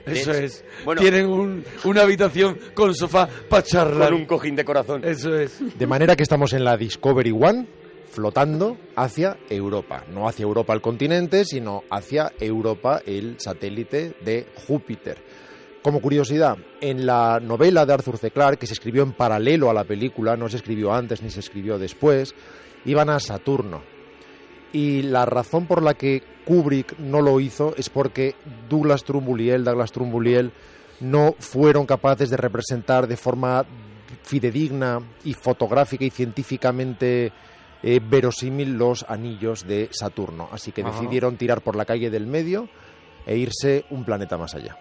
Eso es. Bueno, Tienen un- una habitación con sofá para charlar. con un cojín de corazón. Eso es. De manera que estamos en la Discovery One flotando hacia Europa. No hacia Europa el continente, sino hacia Europa el satélite de Júpiter. Como curiosidad, en la novela de Arthur C. Clarke, que se escribió en paralelo a la película, no se escribió antes ni se escribió después, iban a Saturno. Y la razón por la que Kubrick no lo hizo es porque Douglas Trumbull y él, Douglas Trumbull y él, no fueron capaces de representar de forma fidedigna y fotográfica y científicamente eh, verosímil los anillos de Saturno. Así que Ajá. decidieron tirar por la calle del medio e irse un planeta más allá.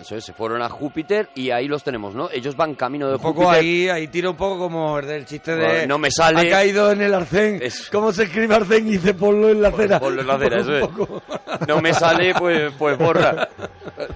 Eso es, se fueron a Júpiter y ahí los tenemos, ¿no? Ellos van camino de Un poco Júpiter. ahí, ahí tira un poco como el del chiste de... No me sale. Ha caído en el arcén. Es- ¿Cómo se escribe arcén? Y dice ponlo en la acera. Ponlo en la acera, eso es. poco. no me sale, pues, pues borra.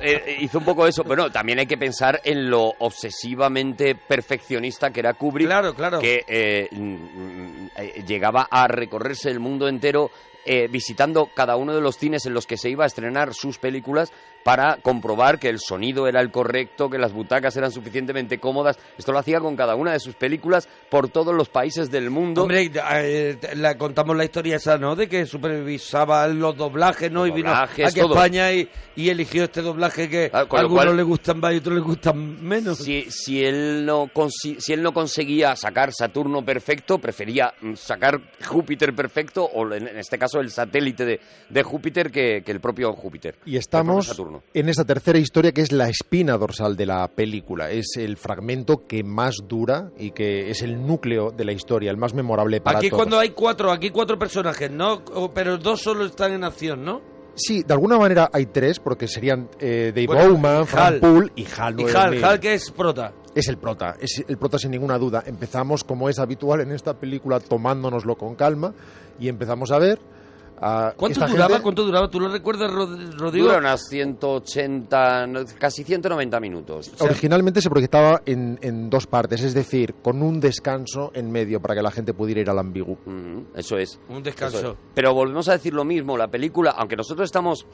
Eh, eh, hizo un poco eso, pero no, también hay que pensar en lo obsesivamente perfeccionista que era Kubrick, Claro, claro. que eh, mm, mm, eh, llegaba a recorrerse el mundo entero eh, visitando cada uno de los cines en los que se iba a estrenar sus películas para comprobar que el sonido era el correcto, que las butacas eran suficientemente cómodas. Esto lo hacía con cada una de sus películas por todos los países del mundo. Hombre, eh, la, contamos la historia esa, ¿no? De que supervisaba los doblajes, ¿no? Los y vino doblajes, aquí a. España y, y eligió este doblaje que Claro, a con lo algunos cual- le gustan más y a otros le gustan menos. Si, si, él no consi- si él no conseguía sacar Saturno perfecto, prefería mm, sacar Júpiter perfecto, o en, en este caso el satélite de, de Júpiter que, que el propio Júpiter. Y estamos en esta tercera historia que es la espina dorsal de la película. Es el fragmento que más dura y que es el núcleo de la historia, el más memorable para Aquí todos. cuando hay cuatro, aquí cuatro personajes, ¿no? Pero dos solo están en acción, ¿no? Sí, de alguna manera hay tres, porque serían eh, Dave Bueno, Bowman, Frank. Poole y Hal Y 9000. Hal, Hal que es prota. Es el prota, es el prota sin ninguna duda. Empezamos, como es habitual en esta película, tomándonoslo con calma y empezamos a ver a ¿Cuánto esta duraba? gente- ¿Cuánto duraba? ¿Tú lo recuerdas, Rod- Rodrigo? Dura unas 180, no, casi 190 minutos. Originalmente se proyectaba en, en dos partes, es decir, con un descanso en medio para que la gente pudiera ir al ambiguo. Mm, eso es. Un descanso. Es. Pero volvemos a decir lo mismo, la película, aunque nosotros estamos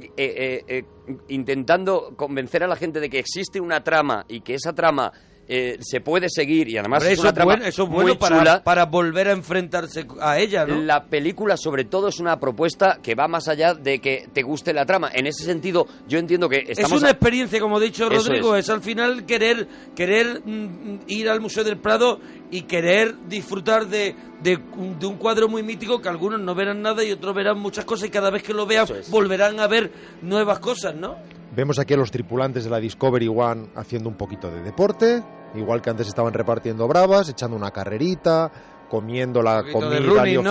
eh, eh, eh, intentando convencer a la gente de que existe una trama y que esa trama eh, se puede seguir y además Hombre, es eso una es trama bueno, eso es muy bueno para, chula. para volver a enfrentarse a ella, ¿no? La película, sobre todo, es una propuesta que va más allá de que te guste la trama. En ese sentido, yo entiendo que estamos. es una a- experiencia, como ha dicho Eso Rodrigo, es. es. al final querer querer mm, ir al Museo del Prado y querer disfrutar de, de, un- de un cuadro muy mítico que algunos no verán nada y otros verán muchas cosas y cada vez que lo vean es. volverán a ver nuevas cosas, ¿no? Vemos aquí a los tripulantes de la Discovery One haciendo un poquito de deporte, igual que antes estaban repartiendo bravas, echando una carrerita, comiendo la comida running,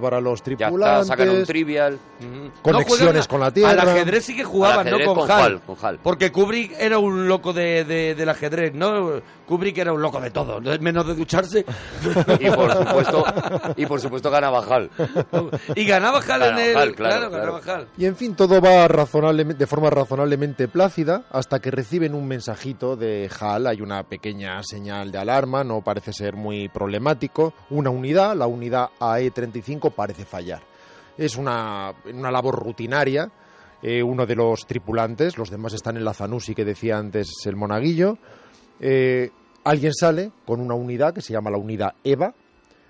para los Ya está, tripulantes. sacan un trivial. Conexiones con la Tierra. Al ajedrez sí que jugaban, ajedrez ¿no? Con, con Hal. Hal, con Hal. Porque Kubrick era un loco de, de- del ajedrez, ¿no? Kubrick era un loco de todo, menos de ducharse. Y por supuesto, y por supuesto ganaba Hal. y ganaba Hal en el... Claro, claro, claro. Y en fin, todo va razonablemente, de forma razonablemente plácida hasta que reciben un mensajito de HAL. Hay una pequeña señal de alarma, no parece ser muy problemático. Una unidad, la unidad AE-35, parece fallar. Es una, una labor rutinaria. eh, uno de los tripulantes, los demás están en la Zanussi que decía antes el monaguillo. eh, alguien sale con una unidad que se llama la unidad EVA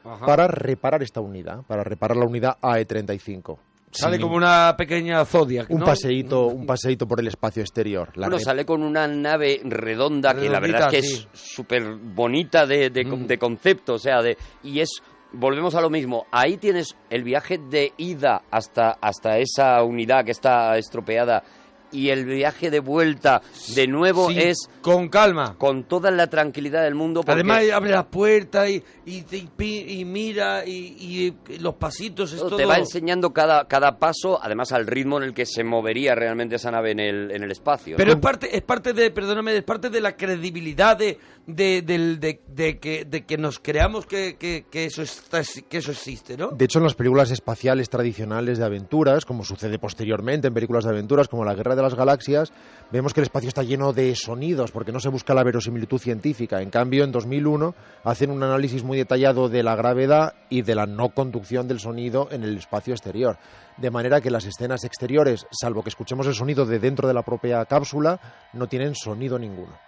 Ajá. para reparar esta unidad, para reparar la unidad AE-35. Sale como una pequeña Zodiac, un paseíto, un paseíto por el espacio exterior. La Bueno, re- sale con una nave redonda que la verdad es que sí. es súper bonita de, de, Mm. de concepto, o sea, de y es volvemos a lo mismo. Ahí tienes el viaje de ida hasta hasta esa unidad que está estropeada y el viaje de vuelta de nuevo Sí, es con calma. con toda la tranquilidad del mundo. porque Además abre las puertas y, y, y y mira y, y los pasitos, es todo todo... te va enseñando cada, cada paso, además al ritmo en el que se movería realmente esa nave en el, en el espacio. Pero ¿no? es parte, es parte de, perdóname, es parte de la credibilidad de, de, de- de que, de que nos creamos que, que, que eso está, que eso existe, ¿no? De hecho, en las películas espaciales tradicionales de aventuras, como sucede posteriormente en películas de aventuras como La Guerra de las Galaxias, vemos que el espacio está lleno de sonidos porque no se busca la verosimilitud científica. En cambio, en 2001 hacen un análisis muy detallado de la gravedad y de la no conducción del sonido en el espacio exterior. De manera que las escenas exteriores, salvo que escuchemos el sonido de dentro de la propia cápsula, no tienen sonido ninguno.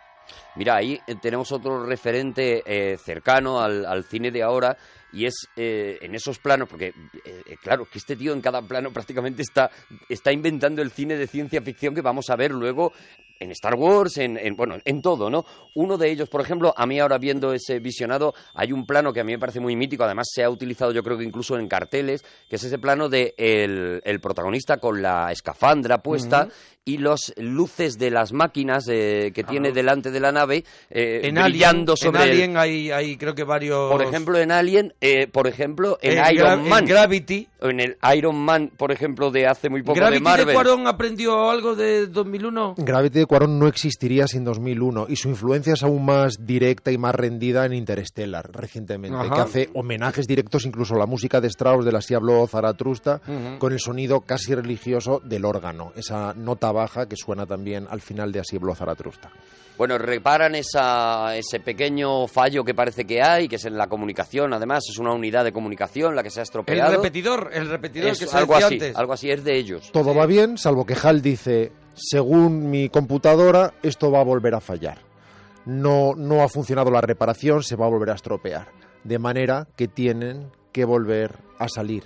Mira, ahí eh, tenemos otro referente eh, cercano al cine de ahora y es eh, en esos planos, porque eh, eh, claro, que este tío en cada plano prácticamente está, está inventando el cine de ciencia ficción que vamos a ver luego en Star Wars, en, en- bueno, en todo, ¿no? Uno de ellos, por ejemplo, a mí ahora viendo ese visionado, hay un plano que a mí me parece muy mítico, además se ha utilizado yo creo que incluso en carteles, que es ese plano de el, el protagonista con la escafandra puesta y los luces de las máquinas eh, que tiene delante de la nave eh, En brillando Alien, sobre en. Alien hay, hay creo que varios... Por ejemplo, en Alien, eh, por ejemplo, en, en Iron Gra- en Man. Gravity. en el Iron Man, por ejemplo, de hace muy poco ¿Gravity de Marvel. de Cuarón aprendió algo de 2001? Gravity de Cuarón no existiría sin 2001 y su influencia es aún más directa y más rendida en Interstellar recientemente, Ajá. que hace homenajes directos incluso a la música de Strauss de la Si habló Zaratrusta Ujú. con el sonido casi religioso del órgano, esa nota baja que suena también al final de Así habló Zaratrusta. Bueno, reparan esa, ese pequeño fallo que parece que hay, que es en la comunicación, además, es una unidad de comunicación la que se ha El estropeado. repetidor, el repetidor Es que se algo así, antes. algo así, es de ellos. Todo va bien, salvo que Hal dice, según mi computadora, esto va a volver a fallar. No, no ha funcionado la reparación, se va a volver a estropear. De manera que tienen que volver a salir.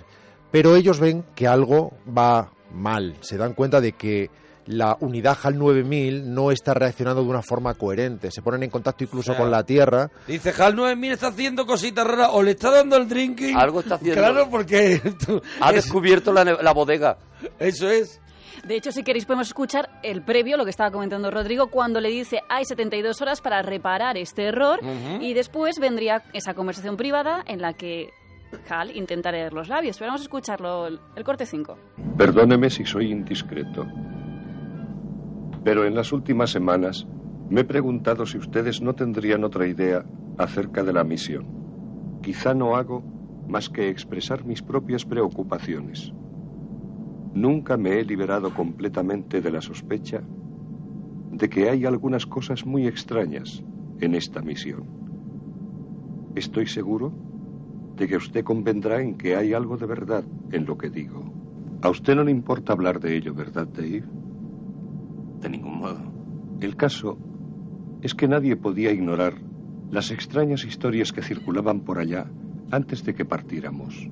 Pero ellos ven que algo va mal. Se dan cuenta de que la unidad HAL 9000 no está reaccionando de una forma coherente. Se ponen en contacto incluso O sea, con la Tierra. Dice, HAL 9000 está haciendo cositas raras, o le está dando el drinking. Algo está haciendo. Claro, porque... tú- Ha es- descubierto la, bodega. Eso es. De hecho, si queréis podemos escuchar el previo, lo que estaba comentando Rodrigo, cuando le dice hay 72 horas para reparar este error y después vendría esa conversación privada en la que Hal intenta leer los labios. Pero vamos a escucharlo, el, el corte 5. Perdóneme si soy indiscreto. Pero en las últimas semanas me he preguntado si ustedes no tendrían otra idea acerca de la misión. Quizá no hago más que expresar mis propias preocupaciones. Nunca me he liberado completamente de la sospecha de que hay algunas cosas muy extrañas en esta misión. Estoy seguro de que usted convendrá en que hay algo de verdad en lo que digo. A usted no le importa hablar de ello, ¿verdad, Dave? De ningún modo. El caso es que nadie podía ignorar las extrañas historias que circulaban por allá antes de que partiéramos.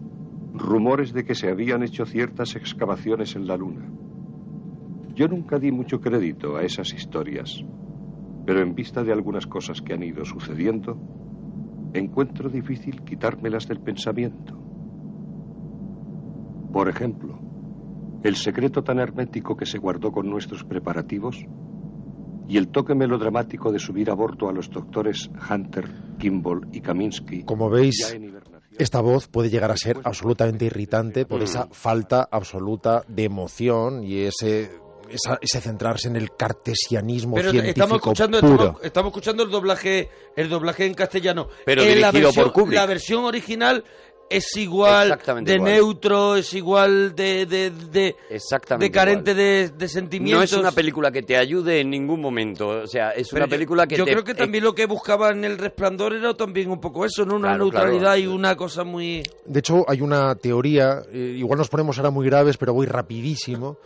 Rumores de que se habían hecho ciertas excavaciones en la Luna. Yo nunca di mucho crédito a esas historias, pero en vista de algunas cosas que han ido sucediendo, encuentro difícil quitármelas del pensamiento. Por ejemplo, el secreto tan hermético que se guardó con nuestros preparativos y el toque melodramático de subir a bordo a los doctores Hunter, Kimball y Kaminsky. Como veis, esta voz puede llegar a ser absolutamente irritante por esa falta absoluta de emoción y ese esa- ese centrarse en el cartesianismo Pero científico estamos escuchando, puro. estamos, estamos escuchando el doblaje, el doblaje en castellano. Pero la dirigido versión- por Kubrick. La versión original es igual Exactamente de igual. neutro, es igual de, de, de, Exactamente de carente de, de No sentimientos. es una película que te ayude en ningún momento. O sea, es Pero una yo- película que yo te- creo que también lo que buscaba en el resplandor era también un poco eso, ¿no? Una Claro, neutralidad claro. y una cosa muy... De hecho, hay una teoría, eh, igual nos ponemos ahora muy graves, pero voy rapidísimo,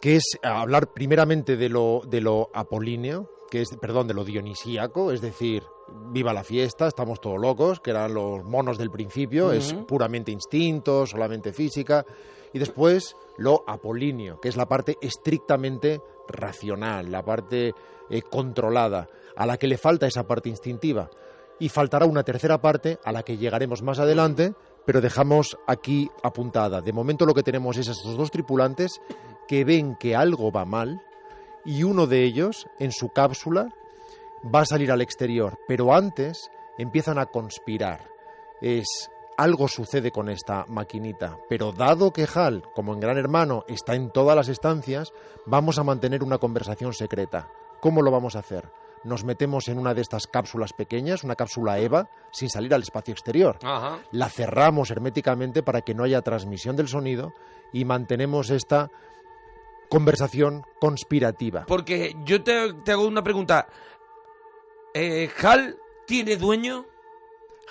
que es hablar primeramente de lo, de lo apolíneo, que es, perdón, de lo dionisíaco, es decir, viva la fiesta, estamos todos locos, que eran los monos del principio, es puramente instinto, solamente física, y después lo apolíneo, que es la parte estrictamente racional, la parte eh, controlada, a la que le falta esa parte instintiva. Y faltará una tercera parte a la que llegaremos más adelante, pero dejamos aquí apuntada. De momento lo que tenemos es estos dos tripulantes que ven que algo va mal y uno de ellos, en su cápsula, va a salir al exterior, pero antes empiezan a conspirar. Es algo sucede con esta maquinita, pero dado que Hal, como en Gran Hermano, está en todas las estancias, vamos a mantener una conversación secreta. ¿Cómo lo vamos a hacer? Nos metemos en una de estas cápsulas pequeñas, una cápsula EVA, sin salir al espacio exterior. Ajá. La cerramos herméticamente para que no haya transmisión del sonido y mantenemos esta conversación conspirativa. Porque yo te, te hago una pregunta. Eh, ¿Hal tiene dueño?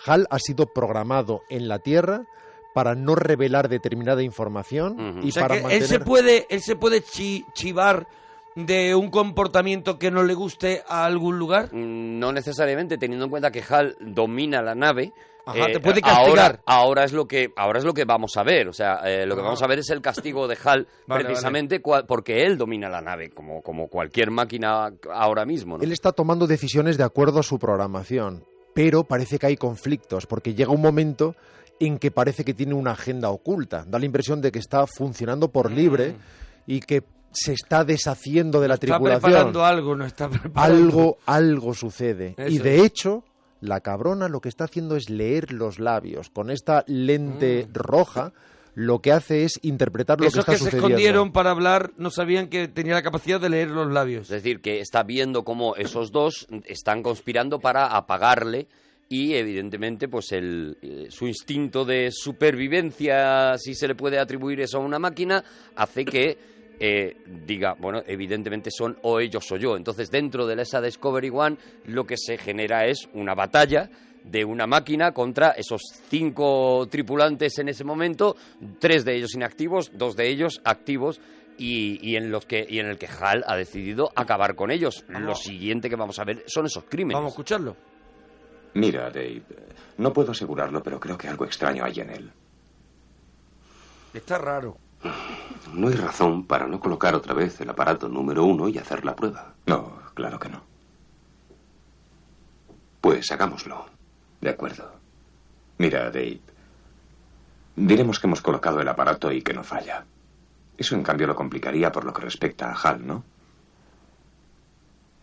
HAL ha sido programado en la Tierra para no revelar determinada información y O sea para que mantener... él se puede, él se puede chi- chivar de un comportamiento que no le guste a algún lugar. Mm, No necesariamente, teniendo en cuenta que Hal domina la nave. Ajá, eh, te puede Ahora, castigar. ahora es lo que ahora es lo que vamos a ver, o sea, eh, lo que vamos a ver es el castigo de Hal Vale, precisamente porque él domina la nave, como como cualquier máquina ahora mismo, ¿no? Él está tomando decisiones de acuerdo a su programación, pero parece que hay conflictos, porque llega un momento en que parece que tiene una agenda oculta. Da la impresión de que está funcionando por libre y que se está deshaciendo de la Está tripulación. preparando algo, no está preparando. algo, algo sucede. y de es. hecho, la cabrona lo que está haciendo es leer los labios. Con esta lente roja, lo que hace es interpretar lo Mm. Esos que que, está se sucediendo. escondieron para hablar no sabían que tenía la capacidad de leer los labios. Es decir, que está viendo cómo esos dos están conspirando para apagarle y evidentemente pues el, eh, su instinto de supervivencia, si se le puede atribuir eso a una máquina, hace que eh, diga, bueno, evidentemente son o ellos o yo. Entonces dentro de esa Discovery One lo que se genera es una batalla de una máquina contra esos cinco tripulantes en ese momento, tres de ellos inactivos, dos de ellos activos y, y en los que y en el que Hal ha decidido acabar con ellos. Lo siguiente que vamos a ver son esos crímenes. Vamos a escucharlo. Mira, Dave, no puedo asegurarlo, pero creo que algo extraño hay en él. Está raro. No hay razón para no colocar otra vez el aparato número uno y hacer la prueba. No, claro que no. Pues hagámoslo. De acuerdo. Mira, Dave. Diremos que hemos colocado el aparato y que no falla. Eso, en cambio, lo complicaría por lo que respecta a Hal, ¿no?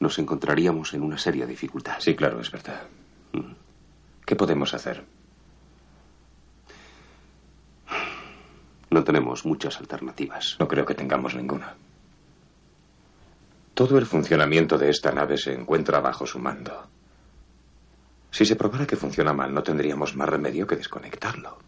Nos encontraríamos en una seria dificultad. Sí, claro, es verdad. ¿Qué podemos hacer? No tenemos muchas alternativas. No creo que tengamos ninguna. Todo el funcionamiento de esta nave se encuentra bajo su mando. Si se probara que funciona mal, no tendríamos más remedio que desconectarlo.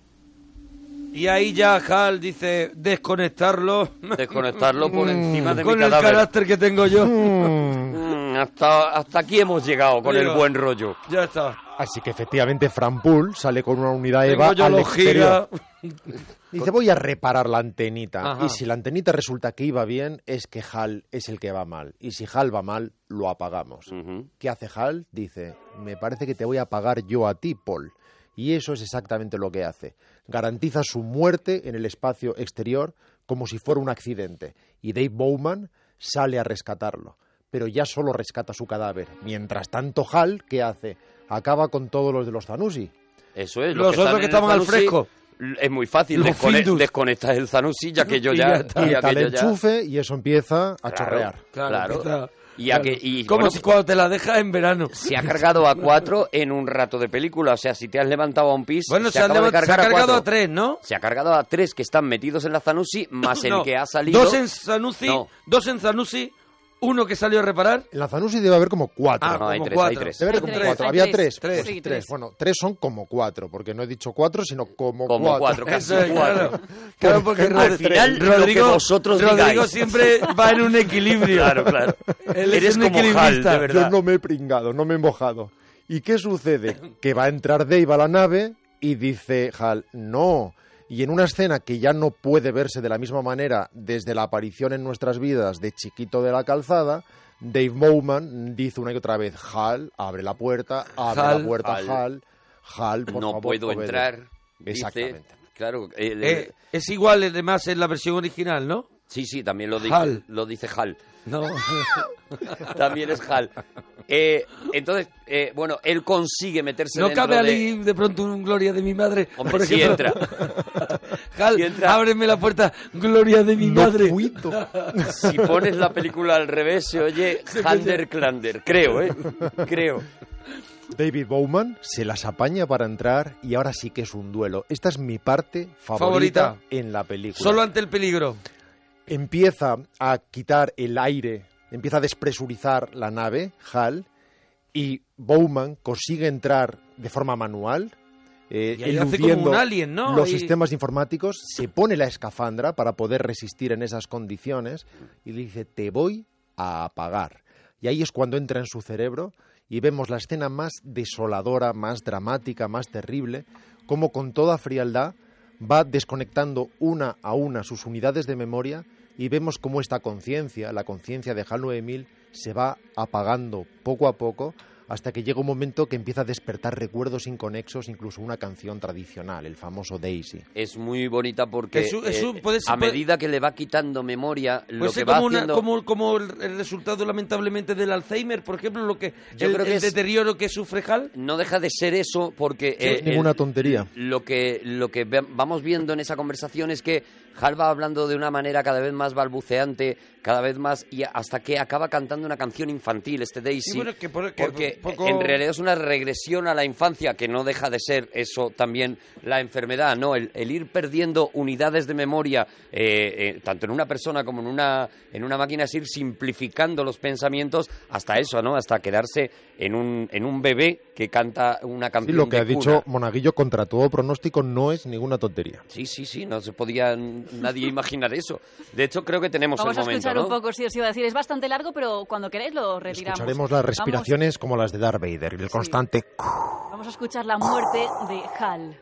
Y ahí ya Hal dice desconectarlo. Desconectarlo por encima de mi Con el cadáver. carácter que tengo yo. Mm, hasta, hasta aquí hemos llegado con Mira. el buen rollo. Ya está. Así que efectivamente Fran Pool sale con una unidad Tengo EVA yo al exterior. gigas. Dice, voy a reparar la antenita. Ajá. Y si la antenita resulta que iba bien, es que HAL es el que va mal. Y si HAL va mal, lo apagamos. ¿Qué hace HAL? Dice, me parece que te voy a apagar yo a ti, Paul. Y eso es exactamente lo que hace. Garantiza su muerte en el espacio exterior como si fuera un accidente. Y Dave Bowman sale a rescatarlo. Pero ya solo rescata su cadáver. Mientras tanto, HAL, ¿qué hace? Acaba con todos los de los Zanussi. Eso es. Los otros están que en el estaban al fresco. Es muy fácil. Descone- Findus. desconectas el Zanussi ya que yo Y ya... ya está. y el ya- enchufe y eso empieza a Claro, chorrear. Claro. Claro. Y, a que- y, Como bueno, si cuando te la dejas en verano. se ha cargado a cuatro en un rato de película. O sea, si te has levantado a un pis, Bueno, se, han de leva- se ha cargado cuatro. a tres, ¿no? Se ha cargado a tres que están metidos en la Zanussi, más el que ha salido. Dos en Zanussi, No. dos en Zanussi, uno que salió a reparar. En la Zanussi debe haber como cuatro. Ah, No, hay como tres, hay cuatro. tres. Debe haber Hay como tres, cuatro. hay Había tres. tres. Tres. Pues Sí, tres. tres. Bueno, tres son como cuatro, porque no he dicho cuatro, sino como, Como cuatro. cuatro, casi Eso es, cuatro. claro. Claro, porque Al Rod- final, lo que Rodrigo, vosotros Rodrigo digáis. siempre va en un equilibrio. Claro, claro. Él es Eres un como Hal, equilibrista. de verdad. Yo no me he pringado, no me he mojado. ¿Y qué sucede? Que va a entrar Dave a la nave y dice Hal, no. Y en una escena que ya no puede verse de la misma manera desde la aparición en nuestras vidas de Chiquito de la Calzada, Dave Bowman dice una y otra vez, Hal, abre la puerta, abre Hal, la puerta, Hal. Hal, Hal, por no favor, puedo obedece". entrar. Dice, Exactamente. claro, el- Eh, es igual, además, en la versión original, ¿no? sí, sí, también lo dice, Hal. lo dice Hal. No. También es Hal. Eh, entonces, eh, bueno, él consigue meterse ¿No dentro cabe de... ahí de pronto un Gloria de mi madre? Hombre, Por ejemplo? entra. Hal, entra. ábreme la puerta, Gloria de mi No madre. puito. Si pones la película al revés, se oye Hander Klander. Creo, ¿eh? Creo. David Bowman se las apaña para entrar y ahora sí que es un duelo. Esta es mi parte favorita, Favorita. en la película. Solo ante el peligro. Empieza a quitar el aire, empieza a despresurizar la nave, HAL, y Bowman consigue entrar de forma manual, eh, Y ahí hace como eludiendo un alien, ¿no? los sistemas informáticos, se pone la escafandra para poder resistir en esas condiciones y le dice, te voy a apagar. Y ahí es cuando entra en su cerebro y vemos la escena más desoladora, más dramática, más terrible, como con toda frialdad va desconectando una a una sus unidades de memoria y vemos cómo esta conciencia, la conciencia de HAL 9000, se va apagando poco a poco hasta que llega un momento que empieza a despertar recuerdos inconexos, incluso una canción tradicional, el famoso Daisy. Es muy bonita porque eh, puede ser- a medida que le va quitando memoria, lo Puede que ser va como, una- haciendo... como, como el, el resultado, lamentablemente, del Alzheimer, por ejemplo, lo que Yo el, creo que el es- deterioro que sufre Hal. No deja de ser eso porque... Es eh, ninguna el- tontería. Lo que, lo que vamos viendo en esa conversación es que Hal va hablando de una manera cada vez más balbuceante, cada vez más, y hasta que acaba cantando una canción infantil, este Daisy. Sí, bueno, que por- que porque poco- en realidad es una regresión a la infancia, que no deja de ser eso también la enfermedad, ¿no? El, el ir perdiendo unidades de memoria, eh, eh, tanto en una persona como en una, en una máquina, es ir simplificando los pensamientos hasta eso, ¿no? Hasta quedarse en un, en un bebé que canta una Sí, canción lo que de ha dicho. Monaguillo contra todo pronóstico no es ninguna tontería. Sí, sí, sí, no se podía nadie imaginar eso. De hecho, creo que tenemos Vamos el a momento, escuchar ¿no? un poco, sí, os iba a decir. Es bastante largo, pero cuando queráis lo retiramos. Escucharemos las Vamos- respiraciones como las de Darth Vader, el constante... Vamos, a escuchar la muerte de Hal.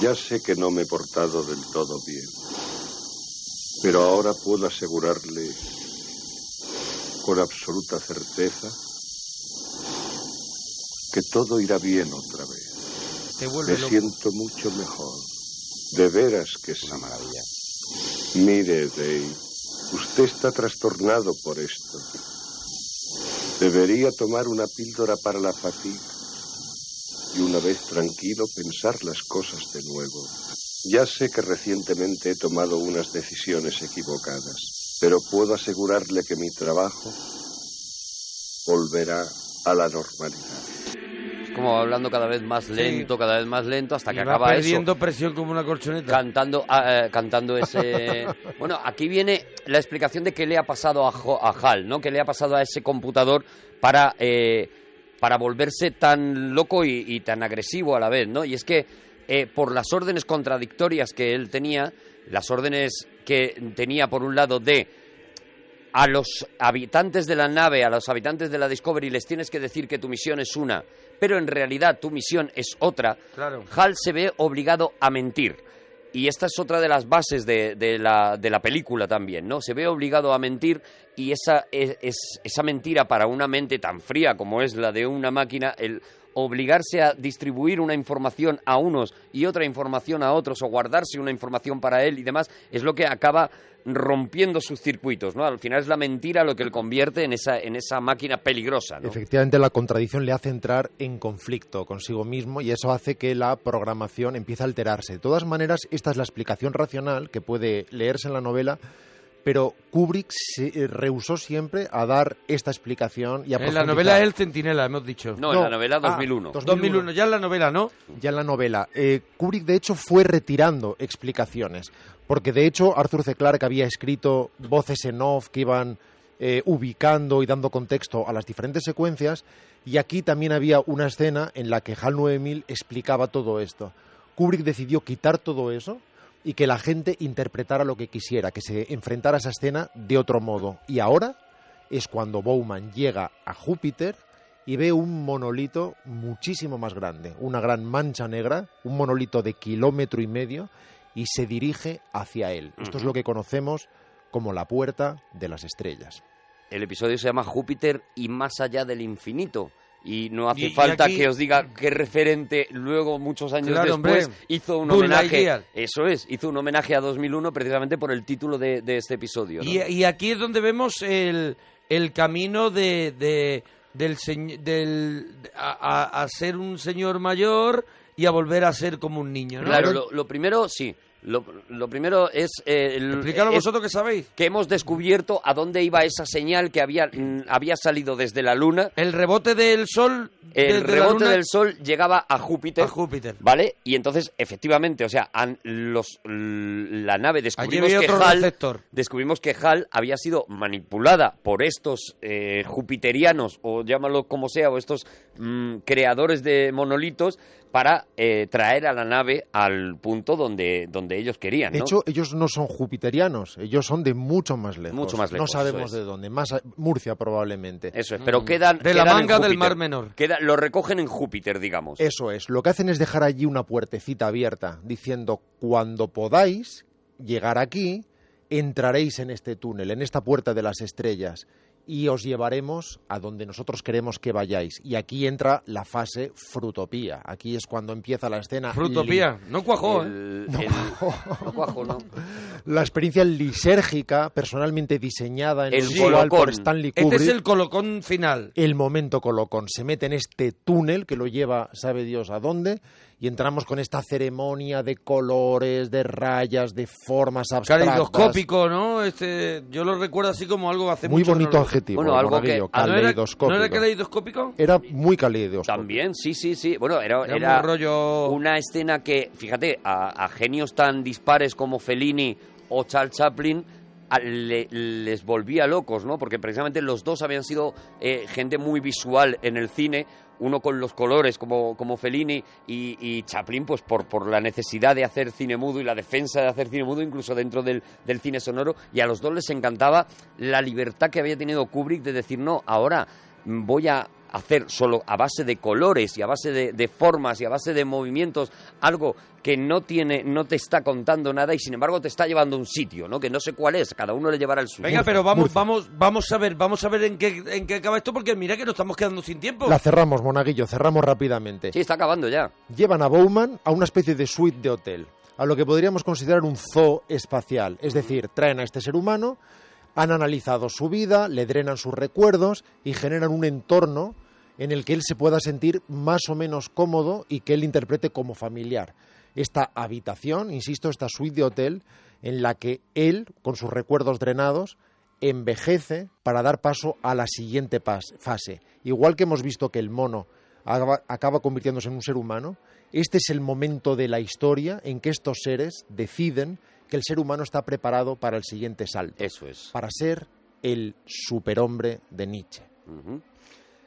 Ya sé que no me he portado del todo bien, pero ahora puedo asegurarle con absoluta certeza que todo irá bien otra vez. Te vuelve Me loco. siento mucho mejor. De veras que es una maravilla. Mire, Dave, usted está trastornado por esto. Debería tomar una píldora para la fatiga y una vez tranquilo pensar las cosas de nuevo. Ya sé que recientemente he tomado unas decisiones equivocadas, pero puedo asegurarle que mi trabajo volverá a la normalidad. Como hablando cada vez más lento, cada vez más lento, hasta que Y acaba perdiendo eso. presión como una colchoneta. Cantando, ah, eh, cantando ese... Bueno, aquí viene la explicación de qué le ha pasado a, Jo- a Hal, ¿no? ¿Qué le ha pasado a ese computador para, eh, para volverse tan loco y, y tan agresivo a la vez, ¿no? Y es que eh, por las órdenes contradictorias que él tenía, las órdenes que tenía por un lado de a los habitantes de la nave, a los habitantes de la Discovery, les tienes que decir que tu misión es una, pero en realidad tu misión es otra, Claro. Hal se ve obligado a mentir. Y esta es otra de las bases de, de la, de la película también, ¿no? Se ve obligado a mentir y esa, es, es- esa mentira para una mente tan fría como es la de una máquina, el obligarse a distribuir una información a unos y otra información a otros o guardarse una información para él y demás, es lo que acaba rompiendo sus circuitos, ¿no? Al final es la mentira lo que le convierte en esa, en esa máquina peligrosa. Efectivamente, la contradicción le hace entrar en conflicto consigo mismo y eso hace que la programación empiece a alterarse. De todas maneras, esta es la explicación racional que puede leerse en la novela, pero Kubrick se eh, rehusó siempre a dar esta explicación y a En la novela el centinela, hemos dicho. No, en la novela ah, 2001. 2001, ya en la novela, ¿no? Ya en la novela. Eh, Kubrick, de hecho, fue retirando explicaciones, porque de hecho Arthur C. Clarke había escrito voces en off que iban eh, ubicando y dando contexto a las diferentes secuencias, y aquí también había una escena en la que HAL 9000 explicaba todo esto. Kubrick decidió quitar todo eso y que la gente interpretara lo que quisiera, que se enfrentara a esa escena de otro modo. Y ahora es cuando Bowman llega a Júpiter y ve un monolito muchísimo más grande, una gran mancha negra, un monolito de kilómetro y medio, y se dirige hacia él. Esto es lo que conocemos como la puerta de las estrellas. El episodio se llama Júpiter y más allá del infinito. Y no hace Y- y falta aquí- que os diga qué referente luego, muchos años Claro, después, hombre. hizo un homenaje. Eso es, hizo un homenaje a 2001 precisamente por el título de, de este episodio. ¿no? Y, y aquí es donde vemos el, el camino de, de- del, señ- del a, a- a ser un señor mayor y a volver a ser como un niño, ¿no? Claro, lo, lo primero, sí. Lo, lo primero es... eh, Explícalo es vosotros que sabéis. Que hemos descubierto a dónde iba esa señal que había, mm, había salido desde la Luna. El rebote del Sol... El rebote del Sol llegaba a Júpiter. a Júpiter. ¿Vale? Y entonces, efectivamente, o sea, los, la nave descubrimos que otro HAL, receptor. descubrimos que HAL había sido manipulada por estos eh, jupiterianos, o llámalo como sea, o estos mm, creadores de monolitos, para eh, traer a la nave al punto donde, donde ellos querían, De ¿no? hecho, ellos no son jupiterianos, ellos son de mucho más lejos. Mucho más No lejos, sabemos eso es. de dónde, más a- Murcia probablemente. Eso es, pero quedan... De la en manga del. Mar Menor. Queda- lo recogen en Júpiter, digamos. Eso es, lo que hacen es dejar allí una puertecita abierta, diciendo, cuando podáis llegar aquí, entraréis en este túnel, en esta puerta de las estrellas, y os llevaremos a donde nosotros queremos que vayáis. Y aquí entra la fase frutopía. Aquí es cuando empieza la escena. Frutopía. No cuajó, ¿eh? El- el- no cuajo, ¿no? La experiencia lisérgica, personalmente diseñada en El visual colocón. por Stanley Kubrick. Este es el colocón final. el momento colocón. Se mete en este túnel que lo lleva, sabe Dios a dónde, y entramos con esta ceremonia de colores, de rayas, de formas abstractas. Caleidoscópico, ¿no? Este, yo lo recuerdo así como algo hace Muy mucho bonito no lo- adjetivo, Bueno, algo que- Ah, ¿no era- caleidoscópico. ¿No era caleidoscópico? Era muy caleidoscópico. También, sí, sí, sí. Bueno, era, Era era un rollo- una escena que, fíjate, a, a genios tan dispares como Fellini o Charles Chaplin le- les volvía locos, ¿no? Porque precisamente los dos habían sido eh, gente muy visual en el cine, uno con los colores como, como Fellini y, y Chaplin pues por, por la necesidad de hacer cine mudo y la defensa de hacer cine mudo incluso dentro del, del cine sonoro y a los dos les encantaba la libertad que había tenido Kubrick de decir no, ahora voy a hacer solo a base de colores y a base de, de formas y a base de movimientos algo que no tiene no te está contando nada y sin embargo te está llevando a un sitio no que no sé cuál es cada uno le llevará el suyo Venga, pero vamos, vamos, vamos a ver, vamos a ver en qué, en qué acaba esto, porque mira que nos estamos quedando sin tiempo. La cerramos, Monaguillo, cerramos rápidamente. sí está acabando ya Llevan a Bowman a una especie de suite de hotel, a lo que podríamos considerar un zoo espacial. Es decir, traen a este ser humano, han analizado su vida, le drenan sus recuerdos y generan un entorno en el que él se pueda sentir más o menos cómodo y que él interprete como familiar. Esta habitación, insisto, esta suite de hotel en la que él, con sus recuerdos drenados, envejece para dar paso a la siguiente fase. Igual que hemos visto que el mono acaba convirtiéndose en un ser humano, este es el momento de la historia en que estos seres deciden que el ser humano está preparado para el siguiente salto, eso es para ser el superhombre de Nietzsche.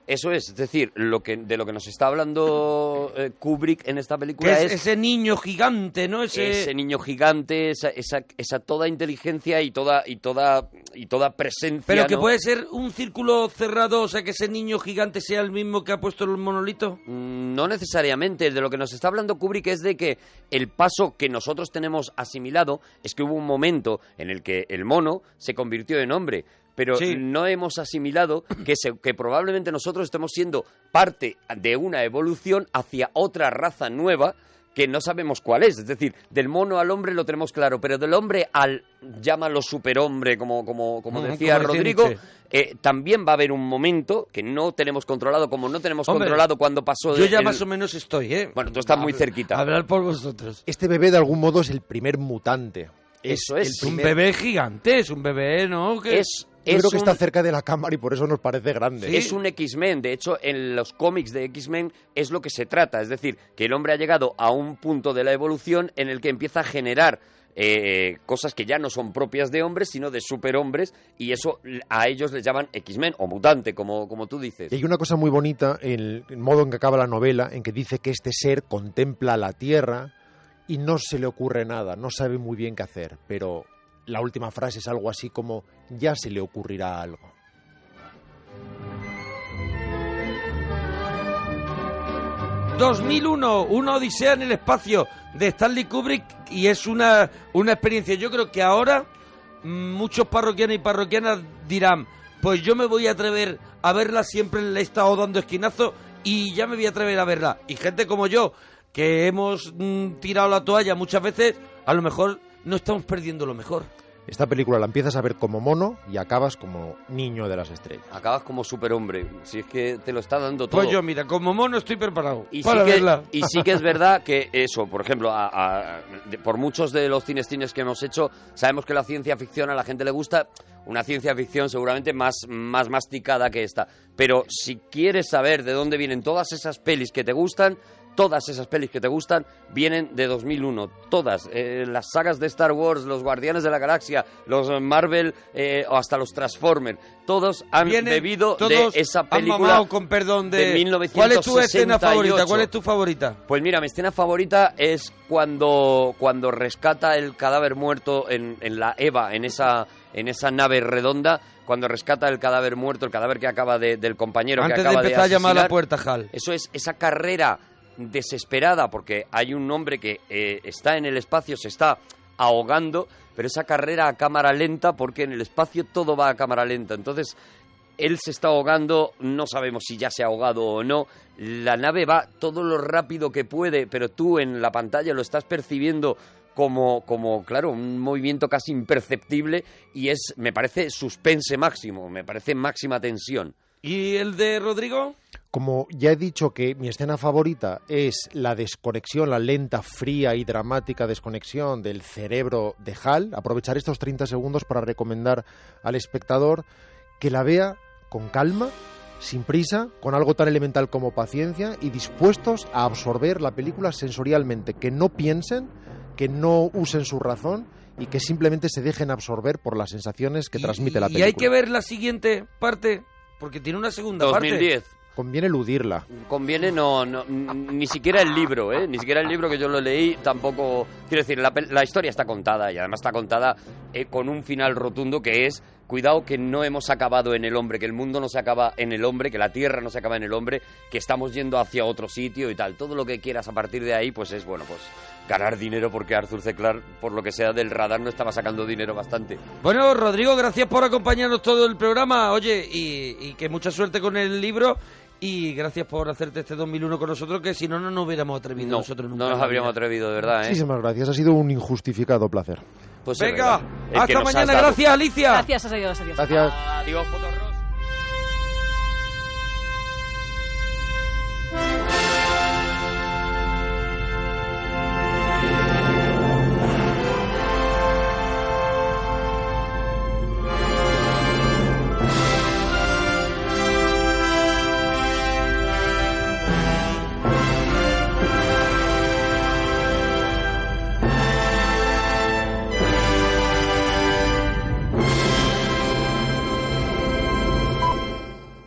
Eso es, es decir, lo que, de lo que nos está hablando eh, Kubrick en esta película es es ese niño gigante, ¿no? Ese, ese niño gigante, esa, esa, esa toda inteligencia y toda y toda y toda presencia. Pero que ¿no? puede ser un círculo cerrado, o sea, que ese niño gigante sea el mismo que ha puesto el monolito. Mm, No necesariamente. De lo que nos está hablando Kubrick es de que el paso que nosotros tenemos asimilado es que hubo un momento en el que el mono se convirtió en hombre. Pero Sí. no hemos asimilado que, se- que probablemente nosotros estemos siendo parte de una evolución hacia otra raza nueva que no sabemos cuál es. Es decir, del mono al hombre lo tenemos claro, pero del hombre al, llámalo superhombre, como, como, como decía como decía Rodrigo, eh, también va a haber un momento que no tenemos controlado, como no tenemos Hombre, controlado cuando pasó Yo ya el- más o menos estoy, ¿eh? Bueno, tú estás muy cerquita. Hablar por vosotros. Este bebé de algún modo es el primer mutante. Eso es. Es un bebé gigante, es un bebé, ¿no? Que- Es, Yo es creo que está un- cerca de la cámara y por eso nos parece grande. Es un X-Men, de hecho en los cómics de X-Men es lo que se trata, es decir, que el hombre ha llegado a un punto de la evolución en el que empieza a generar eh, cosas que ya no son propias de hombres, sino de superhombres, y eso a ellos les llaman X-Men o mutante, como, como tú dices. Y hay una cosa muy bonita en el, el modo en que acaba la novela, en que dice que este ser contempla la tierra y no se le ocurre nada, no sabe muy bien qué hacer, pero la última frase es algo así como ya se le ocurrirá algo. ...2001, una odisea en el espacio de Stanley Kubrick y es una, una experiencia. Yo creo que ahora muchos parroquianos y parroquianas dirán, pues yo me voy a atrever a verla, siempre le he estado dando esquinazo y ya me voy a atrever a verla. Y gente como yo, que hemos mm, tirado la toalla muchas veces, a lo mejor no estamos perdiendo lo mejor. Esta película la empiezas a ver como mono y acabas como niño de las estrellas. Acabas como superhombre, si es que te lo está dando todo. Pues yo, mira, como mono estoy preparado Y sí, para que, verla. y sí que es verdad que eso, por ejemplo, a- a- de- por muchos de los cines cines que hemos hecho, sabemos que la ciencia ficción a la gente le gusta, una ciencia ficción seguramente más, más masticada que esta. Pero si quieres saber de dónde vienen todas esas pelis que te gustan, todas esas pelis que te gustan vienen de 2001, todas. Eh, las sagas de Star Wars, los Guardianes de la Galaxia, los Marvel eh, o hasta los Transformers, todos han Vienen bebido todos de esa han película mamado, con perdón de, de 1968. ¿Cuál es tu escena favorita? ¿Cuál es tu favorita? Pues mira, mi escena favorita es cuando, cuando rescata el cadáver muerto en, en la Eva, en esa, en esa nave redonda, cuando rescata el cadáver muerto, el cadáver que acaba de, del compañero Antes que de acaba empezar a llamar a la puerta, Hal. Eso es, esa carrera desesperada, porque hay un hombre que eh, está en el espacio, se está ahogando, pero esa carrera a cámara lenta, porque en el espacio todo va a cámara lenta. Entonces, él se está ahogando, no sabemos si ya se ha ahogado o no. La nave va todo lo rápido que puede, pero tú en la pantalla lo estás percibiendo como, como claro, un movimiento casi imperceptible y es, me parece, suspense máximo, me parece máxima tensión. ¿Y el de Rodrigo? Como ya he dicho que mi escena favorita es la desconexión, la lenta, fría y dramática desconexión del cerebro de Hal, aprovechar estos 30 segundos para recomendar al espectador que la vea con calma, sin prisa, con algo tan elemental como paciencia y dispuestos a absorber la película sensorialmente, que no piensen, que no usen su razón y que simplemente se dejen absorber por las sensaciones que transmite la Y película. hay que ver la siguiente parte, porque tiene una segunda 2010. parte. Conviene eludirla. Conviene no, no, ni siquiera el libro, ¿eh? Ni siquiera el libro que yo lo leí tampoco... Quiero decir, la, la historia está contada y además está contada eh, con un final rotundo que es, cuidado que no hemos acabado en el hombre, que el mundo no se acaba en el hombre, que la tierra no se acaba en el hombre, que estamos yendo hacia otro sitio y tal. Todo lo que quieras a partir de ahí, pues es, bueno, pues ganar dinero porque Arthur C. Clarke, por lo que sea del radar, no estaba sacando dinero bastante. Bueno, Rodrigo, gracias por acompañarnos todo el programa. Oye, y, y que mucha suerte con el libro. Y gracias por hacerte este 2001 con nosotros, que si no, no nos hubiéramos atrevido No, nosotros nunca. no nos habríamos atrevido, de verdad, ¿eh? Muchísimas gracias, ha sido un injustificado placer. Pues es Venga, hasta mañana. Gracias, Alicia. Gracias, adiós, adiós. Gracias. Adiós.